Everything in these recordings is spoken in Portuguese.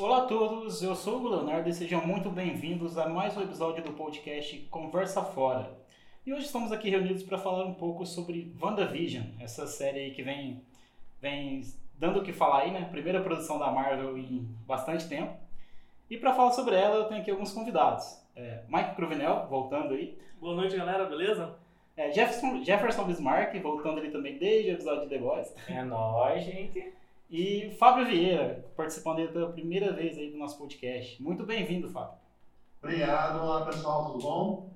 Olá a todos, eu sou o Leonardo e sejam muito bem-vindos a mais um episódio do podcast Conversa Fora. E hoje estamos aqui reunidos para falar um pouco sobre WandaVision, essa série aí que vem, vem dando o que falar aí, né? Primeira produção da Marvel em bastante tempo. E para falar sobre ela, eu tenho aqui alguns convidados. É, Mike Cruvinel, voltando aí. Boa noite, galera, beleza? É, Jefferson, Jefferson Bismarck, voltando ali também desde o episódio de The Boys. É nóis, gente. E Fábio Vieira, participando aí pela primeira vez aí do nosso podcast. Muito bem-vindo, Fábio. Obrigado, olá pessoal, tudo bom?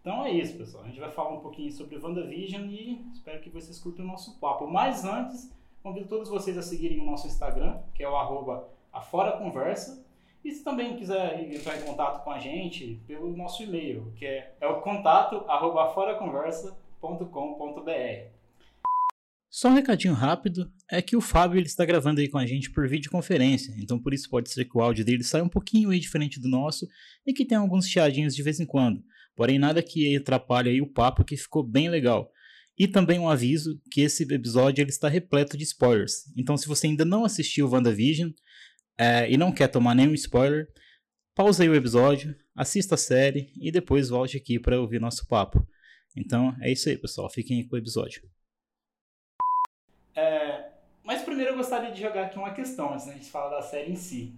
Então é isso, pessoal. A gente vai falar um pouquinho sobre WandaVision e espero que vocês curtam o nosso papo. Mas antes, convido todos vocês a seguirem o nosso Instagram, que é o arroba aforaconversa. E se também quiser entrar em contato com a gente, pelo nosso e-mail, que é, é o contato arroba aforaconversa.com.br. Só um recadinho rápido é que o Fábio ele está gravando aí com a gente por videoconferência, então por isso pode ser que o áudio dele saia um pouquinho aí diferente do nosso e que tenha alguns chiadinhos de vez em quando. Porém, nada que atrapalhe aí o papo que ficou bem legal. E também um aviso que esse episódio ele está repleto de spoilers. Então, se você ainda não assistiu WandaVision é, e não quer tomar nenhum spoiler, pausa aí o episódio, assista a série e depois volte aqui para ouvir nosso papo. Então, é isso aí, pessoal. Fiquem com o episódio. É, mas primeiro eu gostaria de jogar aqui uma questão antes da gente falar da série em si.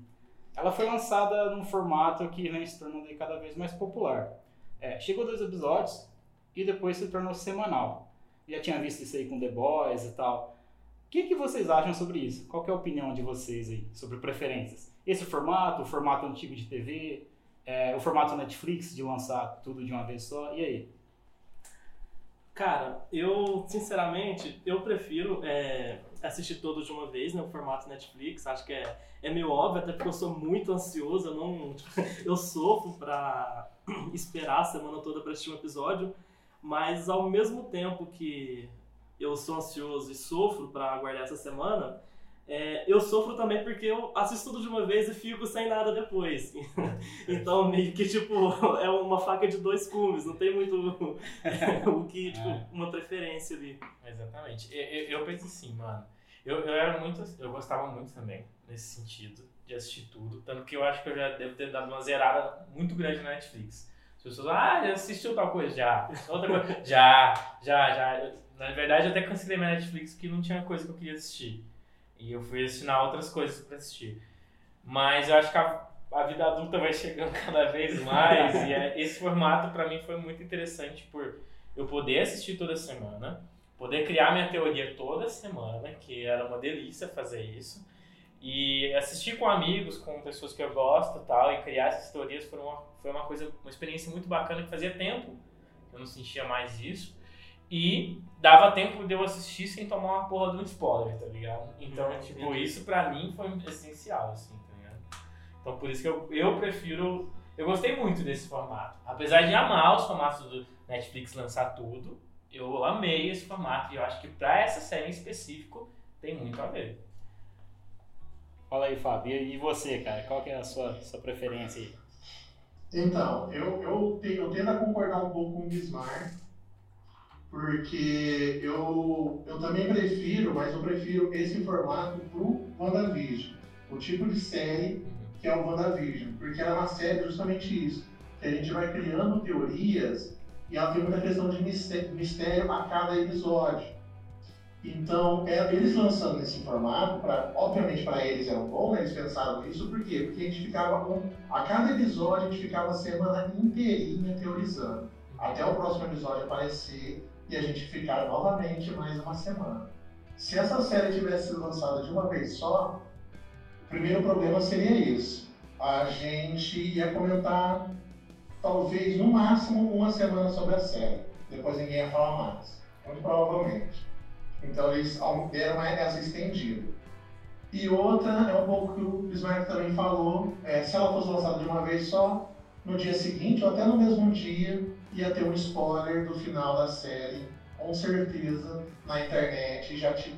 Ela foi lançada num formato que vem se tornando cada vez mais popular. É, chegou dois episódios e depois se tornou semanal. Já tinha visto isso aí com The Boys e tal. O que, que vocês acham sobre isso? Qual é a opinião de vocês aí sobre preferências? Esse formato, o formato antigo de TV, é, o formato Netflix de lançar tudo de uma vez só, e aí? Cara, eu, sinceramente, eu prefiro é, assistir todos de uma vez, né, o formato Netflix, acho que é, é meio óbvio, até porque eu sou muito ansioso, eu não, eu sofro pra esperar a semana toda para assistir um episódio, mas ao mesmo tempo que eu sou ansioso e sofro para aguardar essa semana, é, eu sofro também porque eu assisto tudo de uma vez e fico sem nada depois. então, meio que, tipo, é uma faca de dois cumes, não tem muito o que, tipo, é. uma preferência ali. Exatamente. Eu, eu, eu penso assim, mano. Eu, eu era muito. Eu gostava muito também, nesse sentido, de assistir tudo. Tanto que eu acho que eu já devo ter dado uma zerada muito grande na Netflix. As pessoas, ah, já assistiu tal coisa? Já. Outra coisa? já, já, já. Na verdade, eu até cancelei minha Netflix porque não tinha coisa que eu queria assistir. E eu fui assinar outras coisas para assistir. Mas eu acho que a, a, vida adulta vai chegando cada vez mais. e é, esse formato para mim foi muito interessante por eu poder assistir toda semana, poder criar minha teoria toda semana, que era uma delícia fazer isso. E assistir com amigos, com pessoas que eu gosto tal, e criar essas teorias foi uma, foi uma coisa, uma experiência muito bacana que fazia tempo eu não sentia mais isso. E dava tempo de eu assistir sem tomar uma porra de um spoiler, tá ligado? Então, uhum, tipo, isso pra mim foi essencial, assim, tá ligado? Então, por isso que eu, eu prefiro. Eu gostei muito desse formato. Apesar de amar os formatos do Netflix lançar tudo, eu amei esse formato e eu acho que pra essa série em específico tem muito a ver. Fala aí, Fábio. E você, cara? Qual que é a sua, sua preferência aí? Então, eu, eu, tenho, eu tento concordar um pouco com o Bismarck porque eu, eu também prefiro, mas eu prefiro esse formato pro WandaVision, o tipo de série que é o WandaVision, porque ela é uma série justamente isso, que a gente vai criando teorias e tem muita questão de mistério a cada episódio. Então, é, eles lançando nesse formato, pra, obviamente para eles era bom, né? eles pensaram nisso, por quê? Porque a gente ficava com. A cada episódio a gente ficava a semana inteirinha teorizando. Até o próximo episódio aparecer e a gente ficar novamente mais uma semana. Se essa série tivesse sido lançada de uma vez só, o primeiro problema seria isso. A gente ia comentar talvez no máximo uma semana sobre a série. Depois ninguém ia falar mais. Muito provavelmente. Então eles deram essa estendida. E outra é um pouco que o Bismarck também falou, é, se ela fosse lançada de uma vez só, no dia seguinte ou até no mesmo dia, ia ter um spoiler do final da série, com certeza, na internet já te,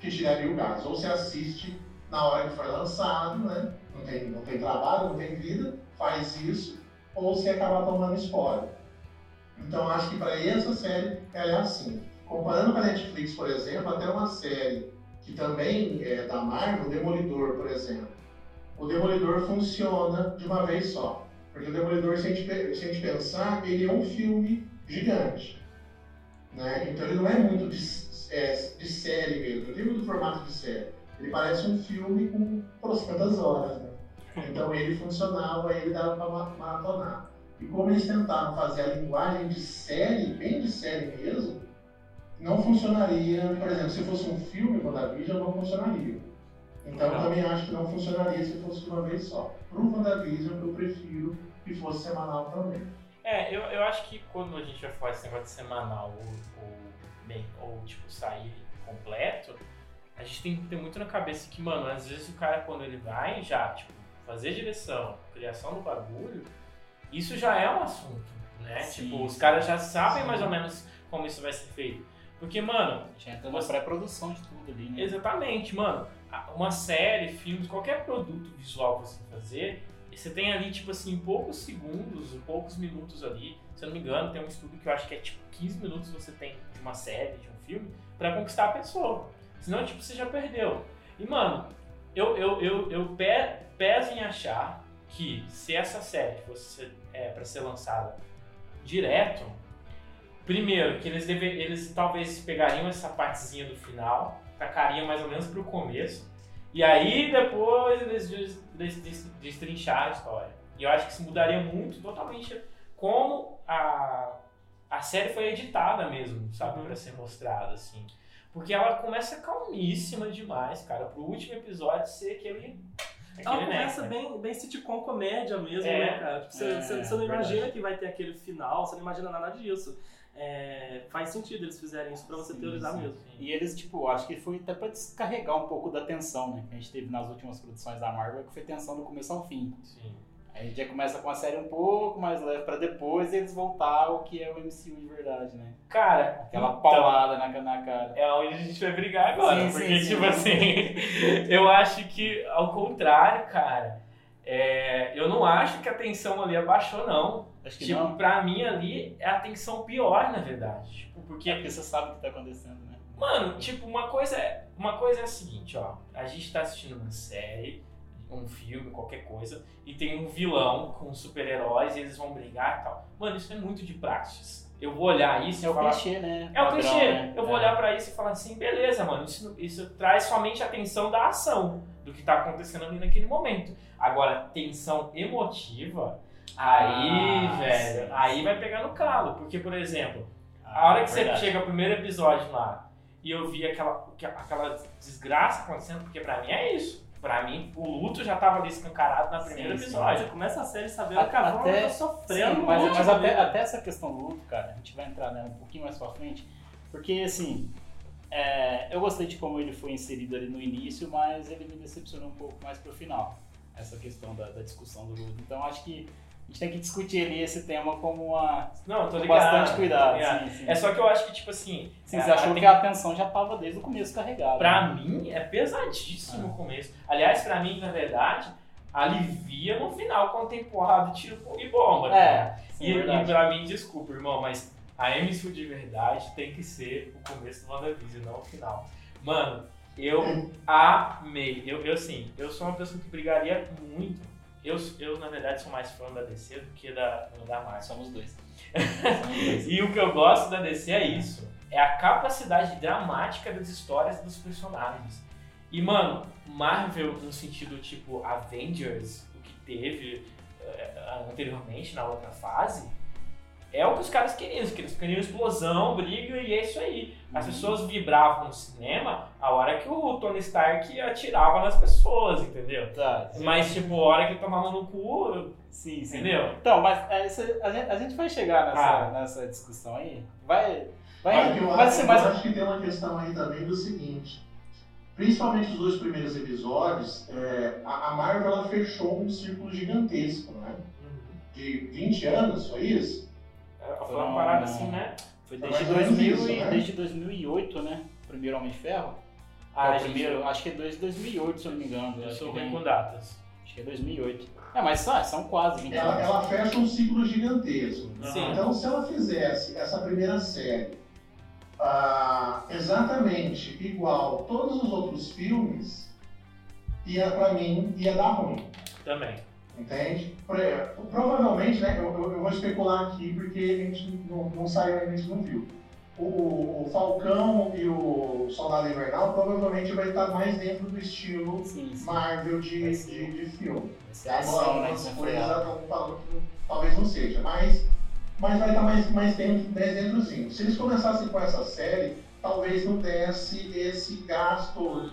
te tiraria o gás. Ou você assiste na hora que foi lançado, né? Não tem, não tem trabalho, não tem vida, faz isso, ou você acaba tomando spoiler. Então acho que para essa série ela é assim. Comparando com a Netflix, por exemplo, até uma série que também é da Marvel, Demolidor, por exemplo. o Demolidor funciona de uma vez só. Porque o Demolidor, se a gente, se a gente pensar, ele é um filme gigante. Né? Então ele não é muito de, é, de série mesmo, não tem muito formato de série. Ele parece um filme com trocentas horas. Né? Então ele funcionava, ele dava para maratonar. E como eles tentaram fazer a linguagem de série, bem de série mesmo, não funcionaria, por exemplo, se fosse um filme, WandaVision, não funcionaria. Então eu Não. também acho que não funcionaria se fosse de uma vez só. Pro WandaVision, eu prefiro que fosse semanal também. É, eu, eu acho que quando a gente vai falar esse negócio de semanal ou, ou, bem, ou tipo, sair completo, a gente tem que ter muito na cabeça que, mano, às vezes o cara quando ele vai já, tipo, fazer direção, criação do bagulho, isso já é um assunto, né? Sim, tipo, os caras já sabem Sim. mais ou menos como isso vai ser feito. Porque, mano, Já entra na pré-produção de tudo ali, né? Exatamente, mano. Uma série, filmes, qualquer produto visual que você fazer, você tem ali, tipo assim, poucos segundos, poucos minutos ali. Se eu não me engano, tem um estudo que eu acho que é tipo 15 minutos você tem de uma série, de um filme, pra conquistar a pessoa. Senão, tipo, você já perdeu. E, mano, eu, eu, eu, eu pe- peso em achar que se essa série fosse é, para ser lançada direto, primeiro, que eles, deve, eles talvez pegariam essa partezinha do final, tacariam mais ou menos pro começo, e aí depois eles des- des- des- destrinchar a história. E eu acho que isso mudaria muito, totalmente, como a, a série foi editada mesmo, sabe, Uhum. pra ser mostrada, assim. Porque ela começa calmíssima demais, cara, pro último episódio ser aquele. Ela aquele começa né? bem, bem sitcom comédia mesmo, É. né, cara? Tipo, você, É, você- você não verdade. imagina que vai ter aquele final, você não imagina nada disso. É, faz sentido eles fizerem isso pra você Sim, teorizar sim. mesmo. E eles, tipo, acho que foi até pra descarregar um pouco da tensão, né? Que a gente teve nas últimas produções da Marvel, que foi tensão do começo ao fim. Sim. A gente já começa com a série um pouco mais leve pra depois eles voltar ao que é o MCU de verdade, né? Cara, Aquela então, paulada na, na cara. É onde a gente vai brigar agora. Sim, porque, sim, sim. tipo assim, eu acho que, ao contrário, cara, é, eu não acho que a tensão ali abaixou, não. Acho que Tipo, não. pra mim ali é a tensão pior, na verdade. Tipo, porque, É porque você sabe o que tá acontecendo, né? mano, tipo, uma coisa, é- uma coisa é a seguinte, ó. A gente tá assistindo uma série, um filme, qualquer coisa, e tem um vilão com super-heróis e eles vão brigar e tal. Mano, isso é muito de praxis. Eu vou olhar isso É e o falar. clichê, né? É o clichê. né? Eu vou É. olhar pra isso e falar assim, beleza, mano, isso, isso traz somente a tensão da ação, do que tá acontecendo ali naquele momento. Agora, tensão emotiva, aí, Ah, velho, sim, aí sim. vai pegar no calo. Porque, por exemplo, Ah, a hora que verdade. você chega ao primeiro episódio lá e eu vi aquela, aquela desgraça acontecendo, porque pra mim é isso. Pra mim, o luto já tava ali escancarado no primeiro Sim, sim. episódio. Você começa a série sabendo A- que a Wanda tá sofrendo Sim, mas, mas até, até essa questão do luto, cara, a gente vai entrar nela um pouquinho mais pra frente, porque assim, é, eu gostei de como ele foi inserido ali no início, mas ele me decepcionou um pouco mais pro final, essa questão da, da discussão do luto. Então acho que a gente tem que discutir ali esse tema como uma, Não, tô com ligado. bastante cuidado. ligado. Sim, sim. É só que eu acho que, tipo assim. Sim, é, você achou tem- que a atenção já tava desde o começo carregada. Pra né? mim, é pesadíssimo Ah. o começo. Aliás, pra mim, na verdade, alivia no final quando tem porrada, tiro e bomba. cara. É, sim, E, e verdade. pra mim, desculpa, irmão, mas a MCU de verdade tem que ser o começo do WandaVision, não o final. Mano, eu amei. Eu, eu assim, eu sou uma pessoa que brigaria muito. Eu, eu, na verdade, sou mais fã da DC do que da, da Marvel. Somos dois. Somos dois. E o que eu gosto da DC é isso. É a capacidade dramática das histórias dos personagens. E, mano, Marvel no sentido tipo Avengers, o que teve eh, anteriormente na outra fase, é o que os caras queriam. Os caras queriam explosão, briga e é isso aí. As Uhum. pessoas vibravam no cinema a hora que o Tony Stark atirava nas pessoas, entendeu? Tá, Mas, tipo, a hora que ele tomava no cu, sim, sim. entendeu? Então, mas é, isso- a, gente, a gente vai chegar nessa, Ah. nessa discussão aí. Vai. Vai, que eu, vai acho, ser eu mais. acho que tem uma questão aí também do seguinte. Principalmente os dois primeiros episódios, é, a, a Marvel ela fechou um círculo gigantesco, né? De 20 anos, foi isso? Foi uma parada assim, né? Foi desde, mais ou menos 2000 isso, e, né? desde 2008, né? O primeiro Homem de Ferro. Ah, é primeiro, acho que é desde 2008, se eu não me engano. Eu acho sou que ruim com datas. Acho que é 2008. É, mas são, são quase 20 Ela, anos. ela fecha um ciclo gigantesco. Sim. Então, se ela fizesse essa primeira série ah, exatamente igual todos os outros filmes, ia, pra mim, ia dar ruim. Também. Entende? Pro- Provavelmente, né? Eu, eu- vou especular aqui porque a gente não, não saiu a gente não viu. O, o- Falcão e o Soldado Invernal provavelmente vai estar mais dentro do estilo Sim, sim. Marvel de, de, de filme. Agora, algumas coisas falando que talvez não seja, mas, mas vai estar mais, mais, dentro, mais dentrozinho. Se eles começassem com essa série, talvez não desse esse gasto Uhum.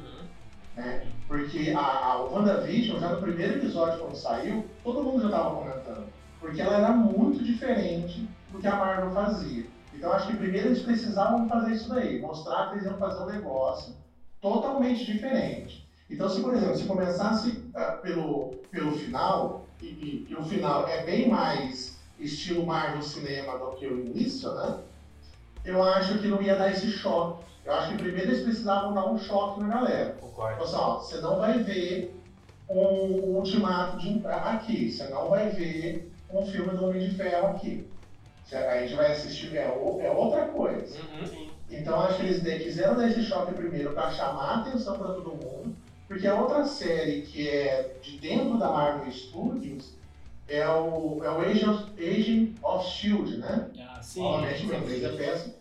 né? Porque a, a WandaVision, já no primeiro episódio, quando saiu, todo mundo já estava comentando. Porque ela era muito diferente do que a Marvel fazia. Então acho que primeiro eles precisavam fazer isso daí, mostrar que eles iam fazer um negócio totalmente diferente. Então, se por exemplo, se começasse ah, pelo, pelo final, e, e- e o final é bem mais estilo Marvel cinema do que o início, né? Eu acho que não ia dar esse choque. Eu acho que primeiro eles precisavam dar um choque na galera. Concordo. Então, assim, você não vai ver um ultimato de, aqui, você não vai ver um filme do Homem de Ferro aqui. A gente vai assistir, é, é outra coisa. Uhum. Então acho que eles quiseram dar esse choque primeiro para chamar a atenção para todo mundo, porque a outra série que é de dentro da Marvel Studios é o, é o Agent of, Agent of Shield, né? Ah, Sim. Obviamente, meu inglês é péssimo.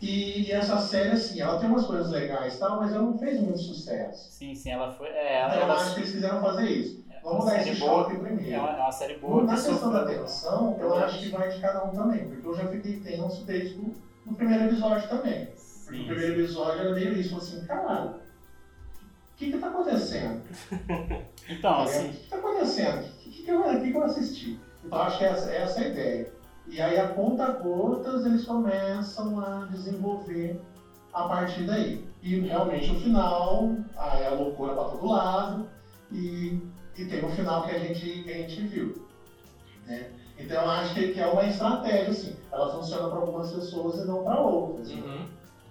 E, e essa série, assim, ela tem umas coisas legais e tal, mas ela não fez muito sucesso. Sim, sim, ela foi. É, ela, Então eu ela, acho que eles quiseram fazer isso. é Vamos dar esse boa. choque É primeiro. uma, é uma série boa. Na que questão da tensão, eu acho que vai de cada um também, porque eu já fiquei tenso desde o do primeiro episódio também. Porque Sim, o primeiro episódio era meio isso, assim, caralho, o que que tá acontecendo? Então, Tá assim? O que que tá acontecendo? O que, que, que, eu, que que eu assisti? Então acho que essa, essa é a ideia. E aí a conta gotas eles começam a desenvolver a partir daí. E realmente o final, aí é a loucura pra todo lado, e, e tem o final que a gente, que a gente viu. Né? Então eu acho que, que é uma estratégia, assim. Ela funciona para algumas pessoas e não para outras. Uhum.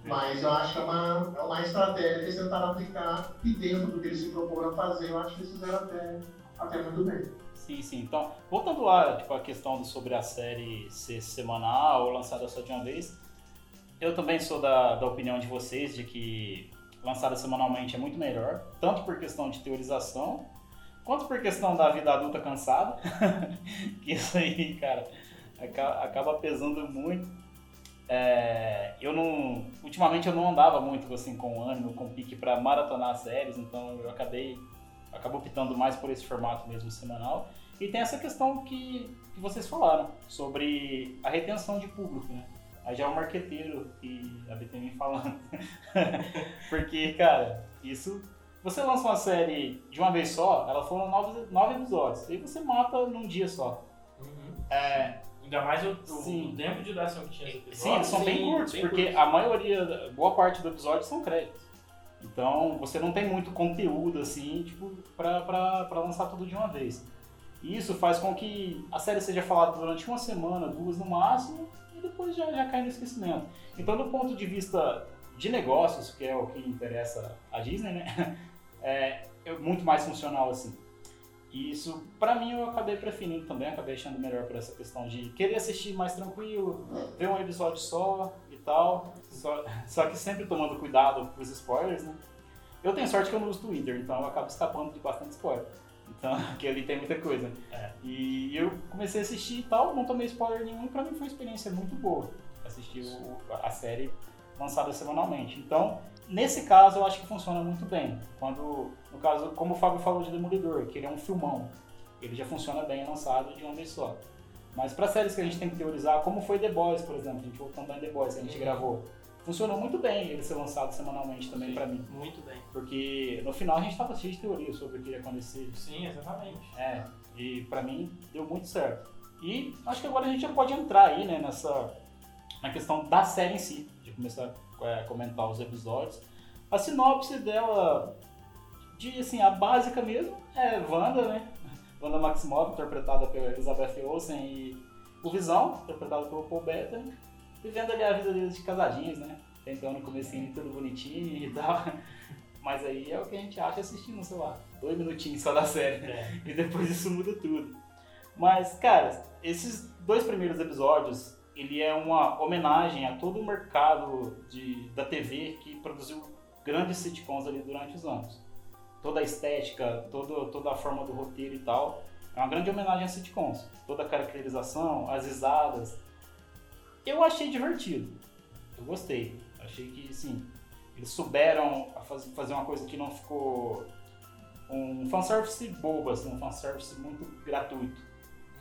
Mas eu acho que é uma, é uma estratégia que eles tentaram aplicar e dentro do que eles se proporam fazer, eu acho que eles fizeram até, até muito bem. Sim, sim. Então, voltando lá, tipo, a questão sobre a série ser semanal ou lançada só de uma vez, eu também sou da, da opinião de vocês de que lançada semanalmente é muito melhor, tanto por questão de teorização, quanto por questão da vida adulta cansada, que isso aí, cara, aca- acaba pesando muito. É, eu não, ultimamente eu não andava muito assim com ânimo, com pique para maratonar séries, então eu acabei acabou optando mais por esse formato mesmo semanal. E tem essa questão que, que vocês falaram sobre a retenção de público, né? Aí já é o marqueteiro e a BTM falando. Porque, cara, isso. Você lança uma série de uma vez só, ela foram nove, nove episódios. E você mata num dia só. Uhum. É, Ainda mais o, o- Sim. o tempo de duração que tinha os episódios. Sim, eles são bem sim, curtos, bem porque curtos. a maioria, boa parte do episódio são créditos. Então você não tem muito conteúdo assim, tipo, pra, pra, pra lançar tudo de uma vez. E isso faz com que a série seja falada durante uma semana, duas no máximo, e depois já, já cai no esquecimento. Então, do ponto de vista de negócios, que é o que interessa a Disney, né? É, é muito mais funcional assim. E isso, pra mim, eu acabei preferindo também, acabei achando melhor por essa questão de querer assistir mais tranquilo, ver um episódio só tal. Só, só que sempre tomando cuidado com os spoilers, né? Eu tenho sorte que eu não uso Twitter, então eu acabo escapando de bastante spoiler. Então, que ali tem muita coisa. É. E eu comecei a assistir e tal, não tomei spoiler nenhum, pra mim foi uma experiência muito boa assistir o- a série lançada semanalmente. Então, nesse caso, eu acho que funciona muito bem. Quando, no caso, como o Fábio falou de Demolidor, que ele é um filmão, ele já funciona bem lançado de uma vez só. Mas para séries que a gente tem que teorizar, como foi The Boys, por exemplo, a gente voltando em The Boys que a gente gravou, funcionou muito bem ele ser lançado semanalmente também pra mim. Muito bem. Porque no final a gente tava cheio de teorias sobre o que ia acontecer. Sim, exatamente. É, e pra mim deu muito certo. E acho que agora a gente já pode entrar aí, né, nessa na questão da série em si, de começar a comentar os episódios. A sinopse dela, de assim, a básica mesmo, é Wanda, né? Wanda Maximoff, interpretada pela Elizabeth Olsen, e o Visão, interpretado pelo Paul Bettany, vivendo ali a vida deles de casadinhos, né? Tentando no comecinho tudo bonitinho e tal. Mas aí é o que a gente acha assistindo, sei lá, dois minutinhos só da série. É. E depois isso muda tudo. Mas, cara, esses dois primeiros episódios, ele é uma homenagem a todo o mercado de, da TV que produziu grandes sitcoms ali durante os anos. Toda a estética, todo, toda a forma do roteiro e tal. É uma grande homenagem a sitcoms. Toda a caracterização, as risadas. Eu achei divertido. Eu gostei. Achei que, sim, eles souberam fazer uma coisa que não ficou um fanservice bobo, assim, um fanservice muito gratuito.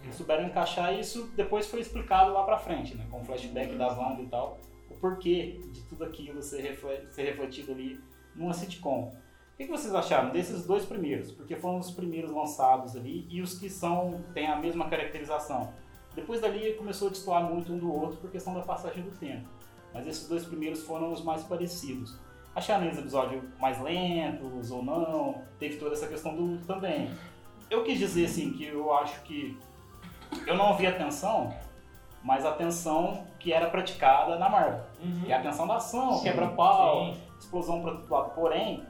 Eles souberam encaixar isso, depois foi explicado lá pra frente, né, com o flashback da Wanda e tal, o porquê de tudo aquilo ser, refletido ali numa sitcom. O que vocês acharam desses dois primeiros? Porque foram os primeiros lançados ali e os que são têm a mesma caracterização. Depois dali começou a destoar muito um do outro por questão da passagem do tempo. Mas esses dois primeiros foram os mais parecidos. Acharam eles episódios mais lentos ou não? Teve toda essa questão do também. Eu quis dizer assim que eu acho que eu não vi a tensão, mas a tensão que era praticada na Marvel. Uhum. Que é a tensão da ação, quebra-pau, explosão para todo lado. Porém,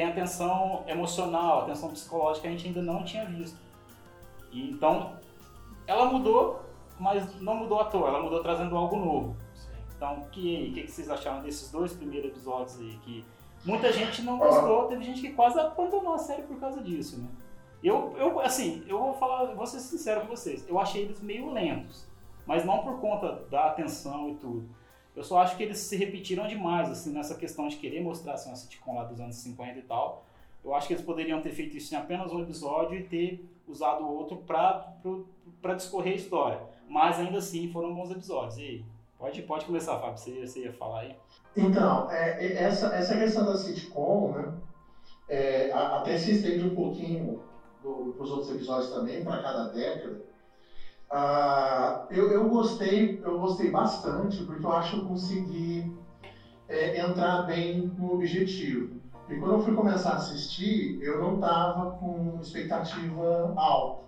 tem a tensão emocional, a tensão psicológica que a gente ainda não tinha visto. E, então, ela mudou, mas não mudou à toa, ela mudou trazendo algo novo. Então, que, que, que vocês acharam desses dois primeiros episódios aí? Que muita gente não gostou, teve gente que quase abandonou a série por causa disso, né? Eu, eu assim, eu vou falar, vou ser sincero com vocês, eu achei eles meio lentos, mas não por conta da atenção e tudo. Eu só acho que eles se repetiram demais, assim, nessa questão de querer mostrar assim, uma sitcom lá dos anos 50 e tal. Eu acho que eles poderiam ter feito isso em apenas um episódio e ter usado o outro para discorrer a história. Mas ainda assim foram bons episódios. E? Pode, pode começar, Fábio, você, você ia falar aí. Então, é, é essa, essa questão da sitcom, né, é, até se estende um pouquinho para os outros episódios também, para cada década. Ah, eu, eu, gostei, eu gostei bastante, porque eu acho que eu consegui é, entrar bem no objetivo. E quando eu fui começar a assistir, eu não estava com expectativa alta.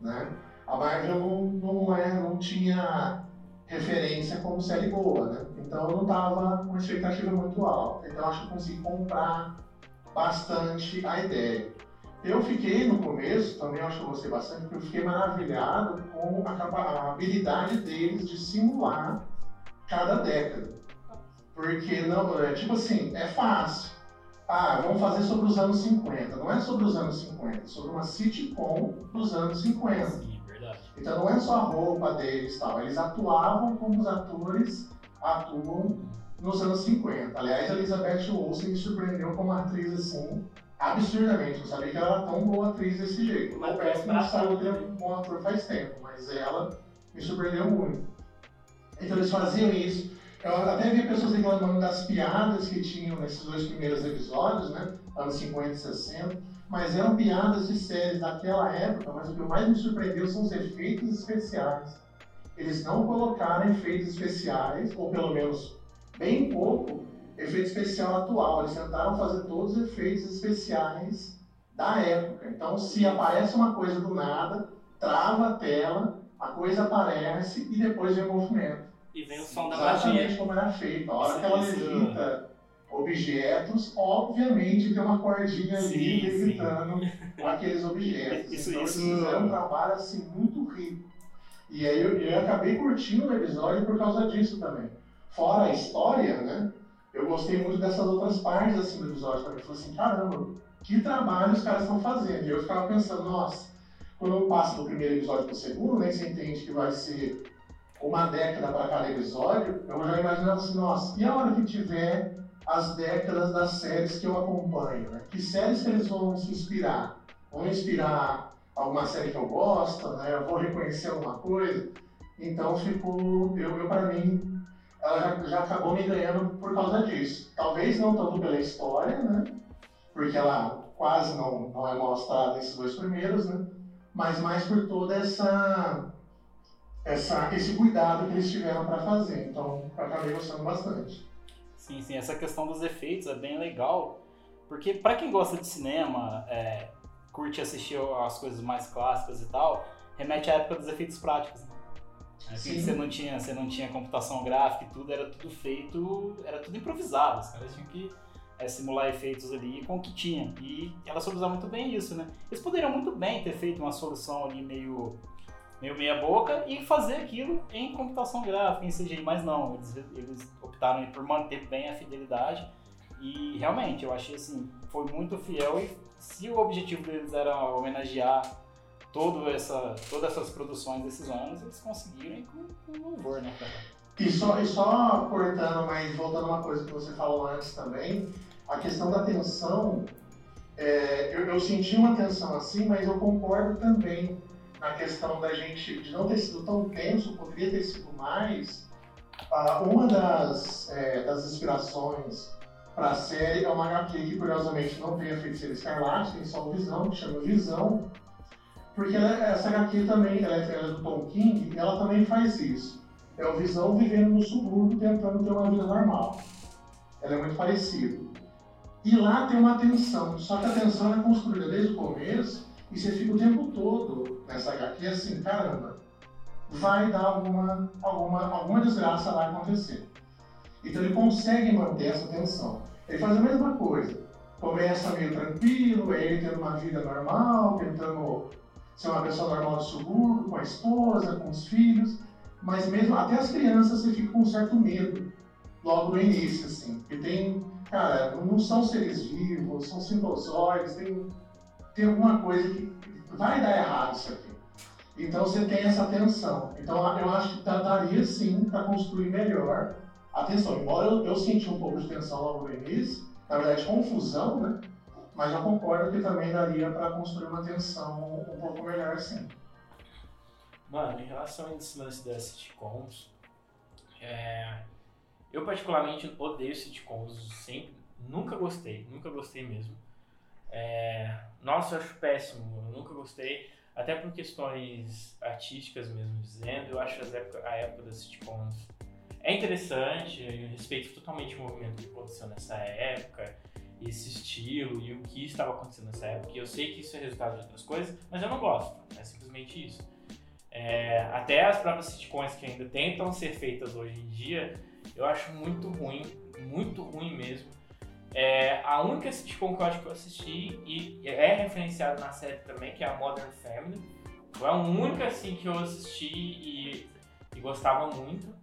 Né? A Marvel não, não, é, não tinha referência como série boa, né? Então eu não estava com expectativa muito alta. Então acho que consegui comprar bastante a ideia. Eu fiquei no começo, também acho que eu gostei bastante, porque eu fiquei maravilhado com a, habilidade deles de simular cada década. Porque não, é tipo assim, é fácil. Ah, vamos fazer sobre os anos 50. Não é sobre os anos 50, é sobre uma sitcom dos anos 50. Então não é só a roupa deles tal, eles atuavam como os atores atuam nos anos 50. Aliás, a Elizabeth Olsen me surpreendeu como atriz assim, absurdamente. Eu sabia que ela era tão boa atriz desse jeito. Mas parece que não sabe que é um bom ator faz tempo, mas ela me surpreendeu muito. Então eles faziam isso. Eu até vi pessoas reclamando das piadas que tinham nesses dois primeiros episódios, né? Anos 50 e 60 mas eram piadas de séries daquela época, mas o que mais me surpreendeu são os efeitos especiais. Eles não colocaram efeitos especiais, ou pelo menos bem pouco, efeito especial atual. Eles tentaram fazer todos os efeitos especiais da época. Então, se aparece uma coisa do nada, trava a tela, a coisa aparece e depois vem o movimento. E vem o som da magia. Exatamente como era feito. A hora que ela levita objetos, obviamente tem uma cordinha ali evitando aqueles objetos. Isso, então isso... eles fizeram um trabalho assim muito rico. E aí eu, eu acabei curtindo o episódio por causa disso também. Fora a história, né? Eu gostei muito dessas outras partes assim, do episódio também. Falei assim, caramba, que trabalho os caras estão fazendo. E eu ficava pensando, nossa, quando eu passo do primeiro episódio para o segundo, né, você entende que vai ser uma década para cada episódio, eu já imaginava assim, nossa, e a hora que tiver as décadas das séries que eu acompanho. Né? Que séries que eles vão se inspirar? Vão inspirar alguma série que eu gosto, né? eu vou reconhecer alguma coisa. Então ficou, eu, eu para mim, ela já, já acabou me ganhando por causa disso. Talvez não tanto pela história, né? Porque ela quase não, não é mostrada nesses dois primeiros, né? Mas mais por toda essa, essa esse cuidado que eles tiveram para fazer. Então, acabei gostando bastante. Sim, sim, essa questão dos efeitos é bem legal, porque para quem gosta de cinema, é, curte assistir as coisas mais clássicas e tal, remete à época dos efeitos práticos. Né? É, você não tinha, você não tinha computação gráfica e tudo, era tudo feito, era tudo improvisado. Os caras tinham que é, simular efeitos ali com o que tinha. E ela soube muito bem isso, né? Eles poderiam muito bem ter feito uma solução ali meio meio meia boca e fazer aquilo em computação gráfica, em CGI, mas não, eles, eles optaram por manter bem a fidelidade e realmente eu achei assim, foi muito fiel e se o objetivo deles era homenagear todo essa, todas essas produções desses anos, eles conseguiram com, com louvor, né, cara? E só, e só cortando, mas voltando a uma coisa que você falou antes também, a questão da tensão, é, eu, eu, senti uma tensão assim, mas eu concordo também na questão da gente de não ter sido tão tenso, poderia ter sido mais. Ah, uma das, é, das inspirações para a série é uma HQ que curiosamente não tem a Feiticeira Escarlate, tem só o Visão, que chama Visão, porque ela, essa HQ também, ela é, ela é do Tom King, ela também faz isso. É o Visão vivendo no subúrbio, tentando ter uma vida normal. Ela é muito parecida. E lá tem uma tensão, só que a tensão é construída desde o começo, e você fica o tempo todo nessa HQ assim, caramba, vai dar alguma, alguma, alguma desgraça lá acontecer. Então ele consegue manter essa tensão. Ele faz a mesma coisa. Começa meio tranquilo, é ele tendo uma vida normal, tentando ser uma pessoa normal do subúrbio, com a esposa, com os filhos, mas mesmo até as crianças você fica com um certo medo logo no início, assim. Porque tem, cara, não são seres vivos, são simbozoides, tem, tem alguma coisa que vai dar errado isso aqui. Então você tem essa tensão. Então eu acho que daria sim para construir melhor Atenção, embora eu, eu senti um pouco de tensão logo no início, na verdade confusão, né? Mas eu concordo que também daria para construir uma tensão um pouco melhor assim. Mano, em relação a esse lance das sitcoms, é... eu particularmente odeio sitcoms, sempre, nunca gostei, nunca gostei mesmo. É... Nossa, eu acho péssimo, eu nunca gostei, até por questões artísticas mesmo dizendo, eu acho época, a época das sitcoms é interessante, eu respeito totalmente o movimento que aconteceu nessa época, esse estilo e o que estava acontecendo nessa época. E eu sei que isso é resultado de outras coisas, mas eu não gosto, é simplesmente isso. É, até as próprias sitcoms que ainda tentam ser feitas hoje em dia, eu acho muito ruim, muito ruim mesmo. É, a única sitcom que eu acho que eu assisti e é referenciada na série também, que é a Modern Family. Foi a única assim que eu assisti e, e gostava muito.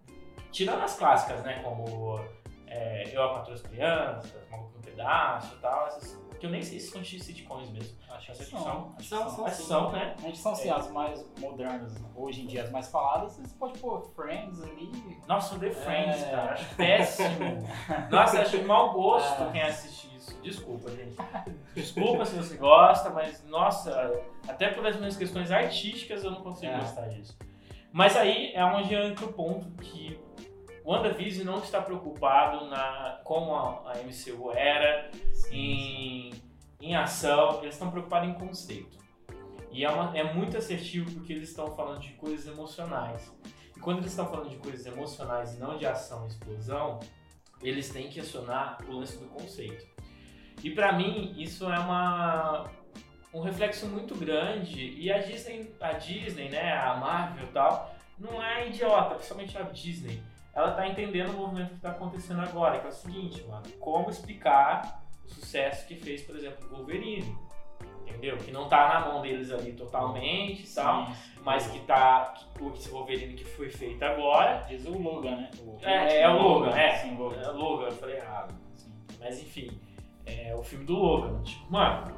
Tirando as clássicas, né? Como é, Eu, a Quatro Crianças, Maluco Pedaço e tal, essas que eu nem sei se são sitcoms mesmo. Acho que são. São, são, são, são, né? A gente são assim, é. as mais modernas, hoje em dia as mais faladas, você pode pôr Friends ali. Nossa, The Friends, é. cara. Acho péssimo. Nossa, acho mau gosto é. quem assiste isso. Desculpa, gente. Desculpa se você gosta, mas nossa, até por as minhas questões artísticas eu não consigo é. gostar disso. Mas aí é onde entra o ponto que WandaVision não está preocupado na como a, a MCU era em, em ação, eles estão preocupados em conceito. E é, uma, é muito assertivo porque eles estão falando de coisas emocionais. E quando eles estão falando de coisas emocionais e não de ação e explosão, eles têm que acionar o lance do conceito. E para mim, isso é uma, um reflexo muito grande. E a Disney, a Disney, né, a Marvel e tal, não é idiota, principalmente a Disney ela tá entendendo o movimento que tá acontecendo agora, que é o seguinte, mano, como explicar o sucesso que fez, por exemplo, o Wolverine. Entendeu? Que não tá na mão deles ali totalmente e tal, mas que tá. Que, o Wolverine que foi feito agora. Diz o Logan, né? O é, é o Logan, é. Sim, Logan. É o Logan, eu falei errado. Sim. Mas enfim, é o filme do Logan. Tipo, mano,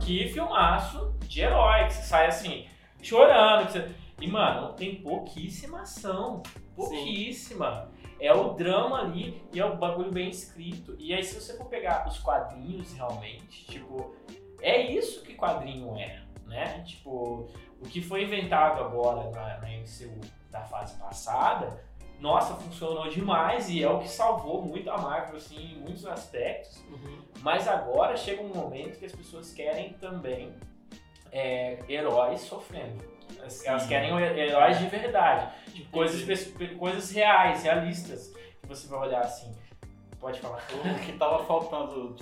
que filmaço de herói, que você sai assim, chorando. Que você... E, mano, tem pouquíssima ação. Pouquíssima. Sim. É o drama ali e é o bagulho bem escrito. E aí, se você for pegar os quadrinhos realmente, tipo, é isso que quadrinho é, né? Tipo, o que foi inventado agora na, na MCU da fase passada, nossa, funcionou demais e é o que salvou muito a Marvel, assim, em muitos aspectos. Uhum. Mas agora chega um momento que as pessoas querem também é, heróis sofrendo. Elas querem heróis de verdade. Tipo, coisas, coisas reais, realistas. Que você vai olhar assim. Pode falar. O que tava faltando,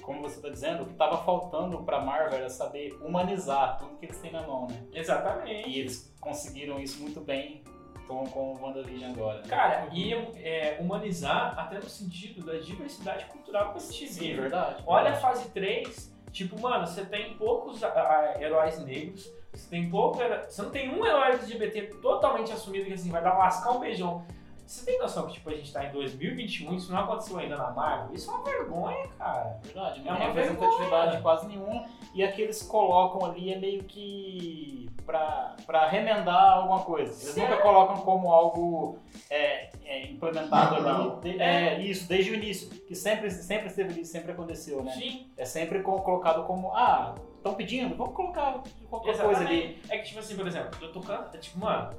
como você tá dizendo, o que tava faltando pra Marvel era saber humanizar tudo que eles têm na mão, né? Exatamente. E eles conseguiram isso muito bem com, com o WandaVision agora. Né? Cara, e é, humanizar até no sentido da diversidade cultural que gente Sim, verdade. Olha verdade. a fase 3, tipo, mano, você tem poucos a, a, heróis negros, você tem pouco. Você não tem um herói LGBT totalmente assumido que assim vai dar lascar um beijão Você tem noção que tipo, a gente tá em 2021 isso não aconteceu ainda na Marvel? Isso é uma vergonha, cara. Verdade, não É uma representatividade quase nenhuma. E a que eles colocam ali é meio que pra, pra remendar alguma coisa. Eles Certo. nunca colocam como algo é, é, implementado ali. De- é, isso, desde o início. Que sempre, sempre esteve ali, sempre aconteceu, né? Sim, É sempre co- colocado como, ah, estão pedindo, vamos colocar qualquer coisa ali. exatamente. É que, tipo assim, por exemplo, eu tô é tipo, mano,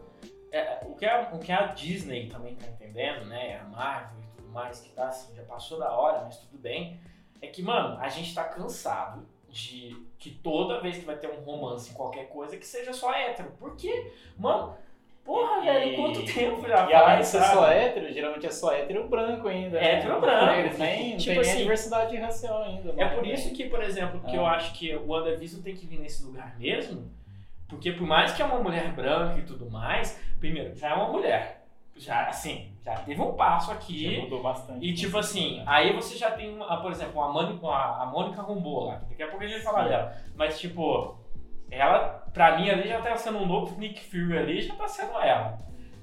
é, o, que a, o que a Disney também tá entendendo, né? A Marvel e tudo mais, que tá assim, já passou da hora, mas tudo bem. É que, mano, a gente tá cansado de que toda vez que vai ter um romance em qualquer coisa, que seja só hétero. Por quê? Mano, porra, E- velho, quanto tempo já E além faz, de ser sabe? só hétero, geralmente é só hétero branco ainda. né? Hétero branco. Eles nem, Tipo tem assim, diversidade racial ainda. É né? por isso que, por exemplo, que É. eu acho que o WandaVision tem que vir nesse lugar mesmo, porque por mais que é uma mulher branca e tudo mais, primeiro, já é uma mulher. Já, assim, já teve um passo Já aqui. mudou bastante. E tipo assim, aí você já tem, uma, por exemplo, a Mônica, a, a Mônica Rambeau lá, que daqui a pouco a gente vai falar dela. Mas tipo, ela, pra mim ali já tá sendo um novo Nick Fury ali, já tá sendo ela.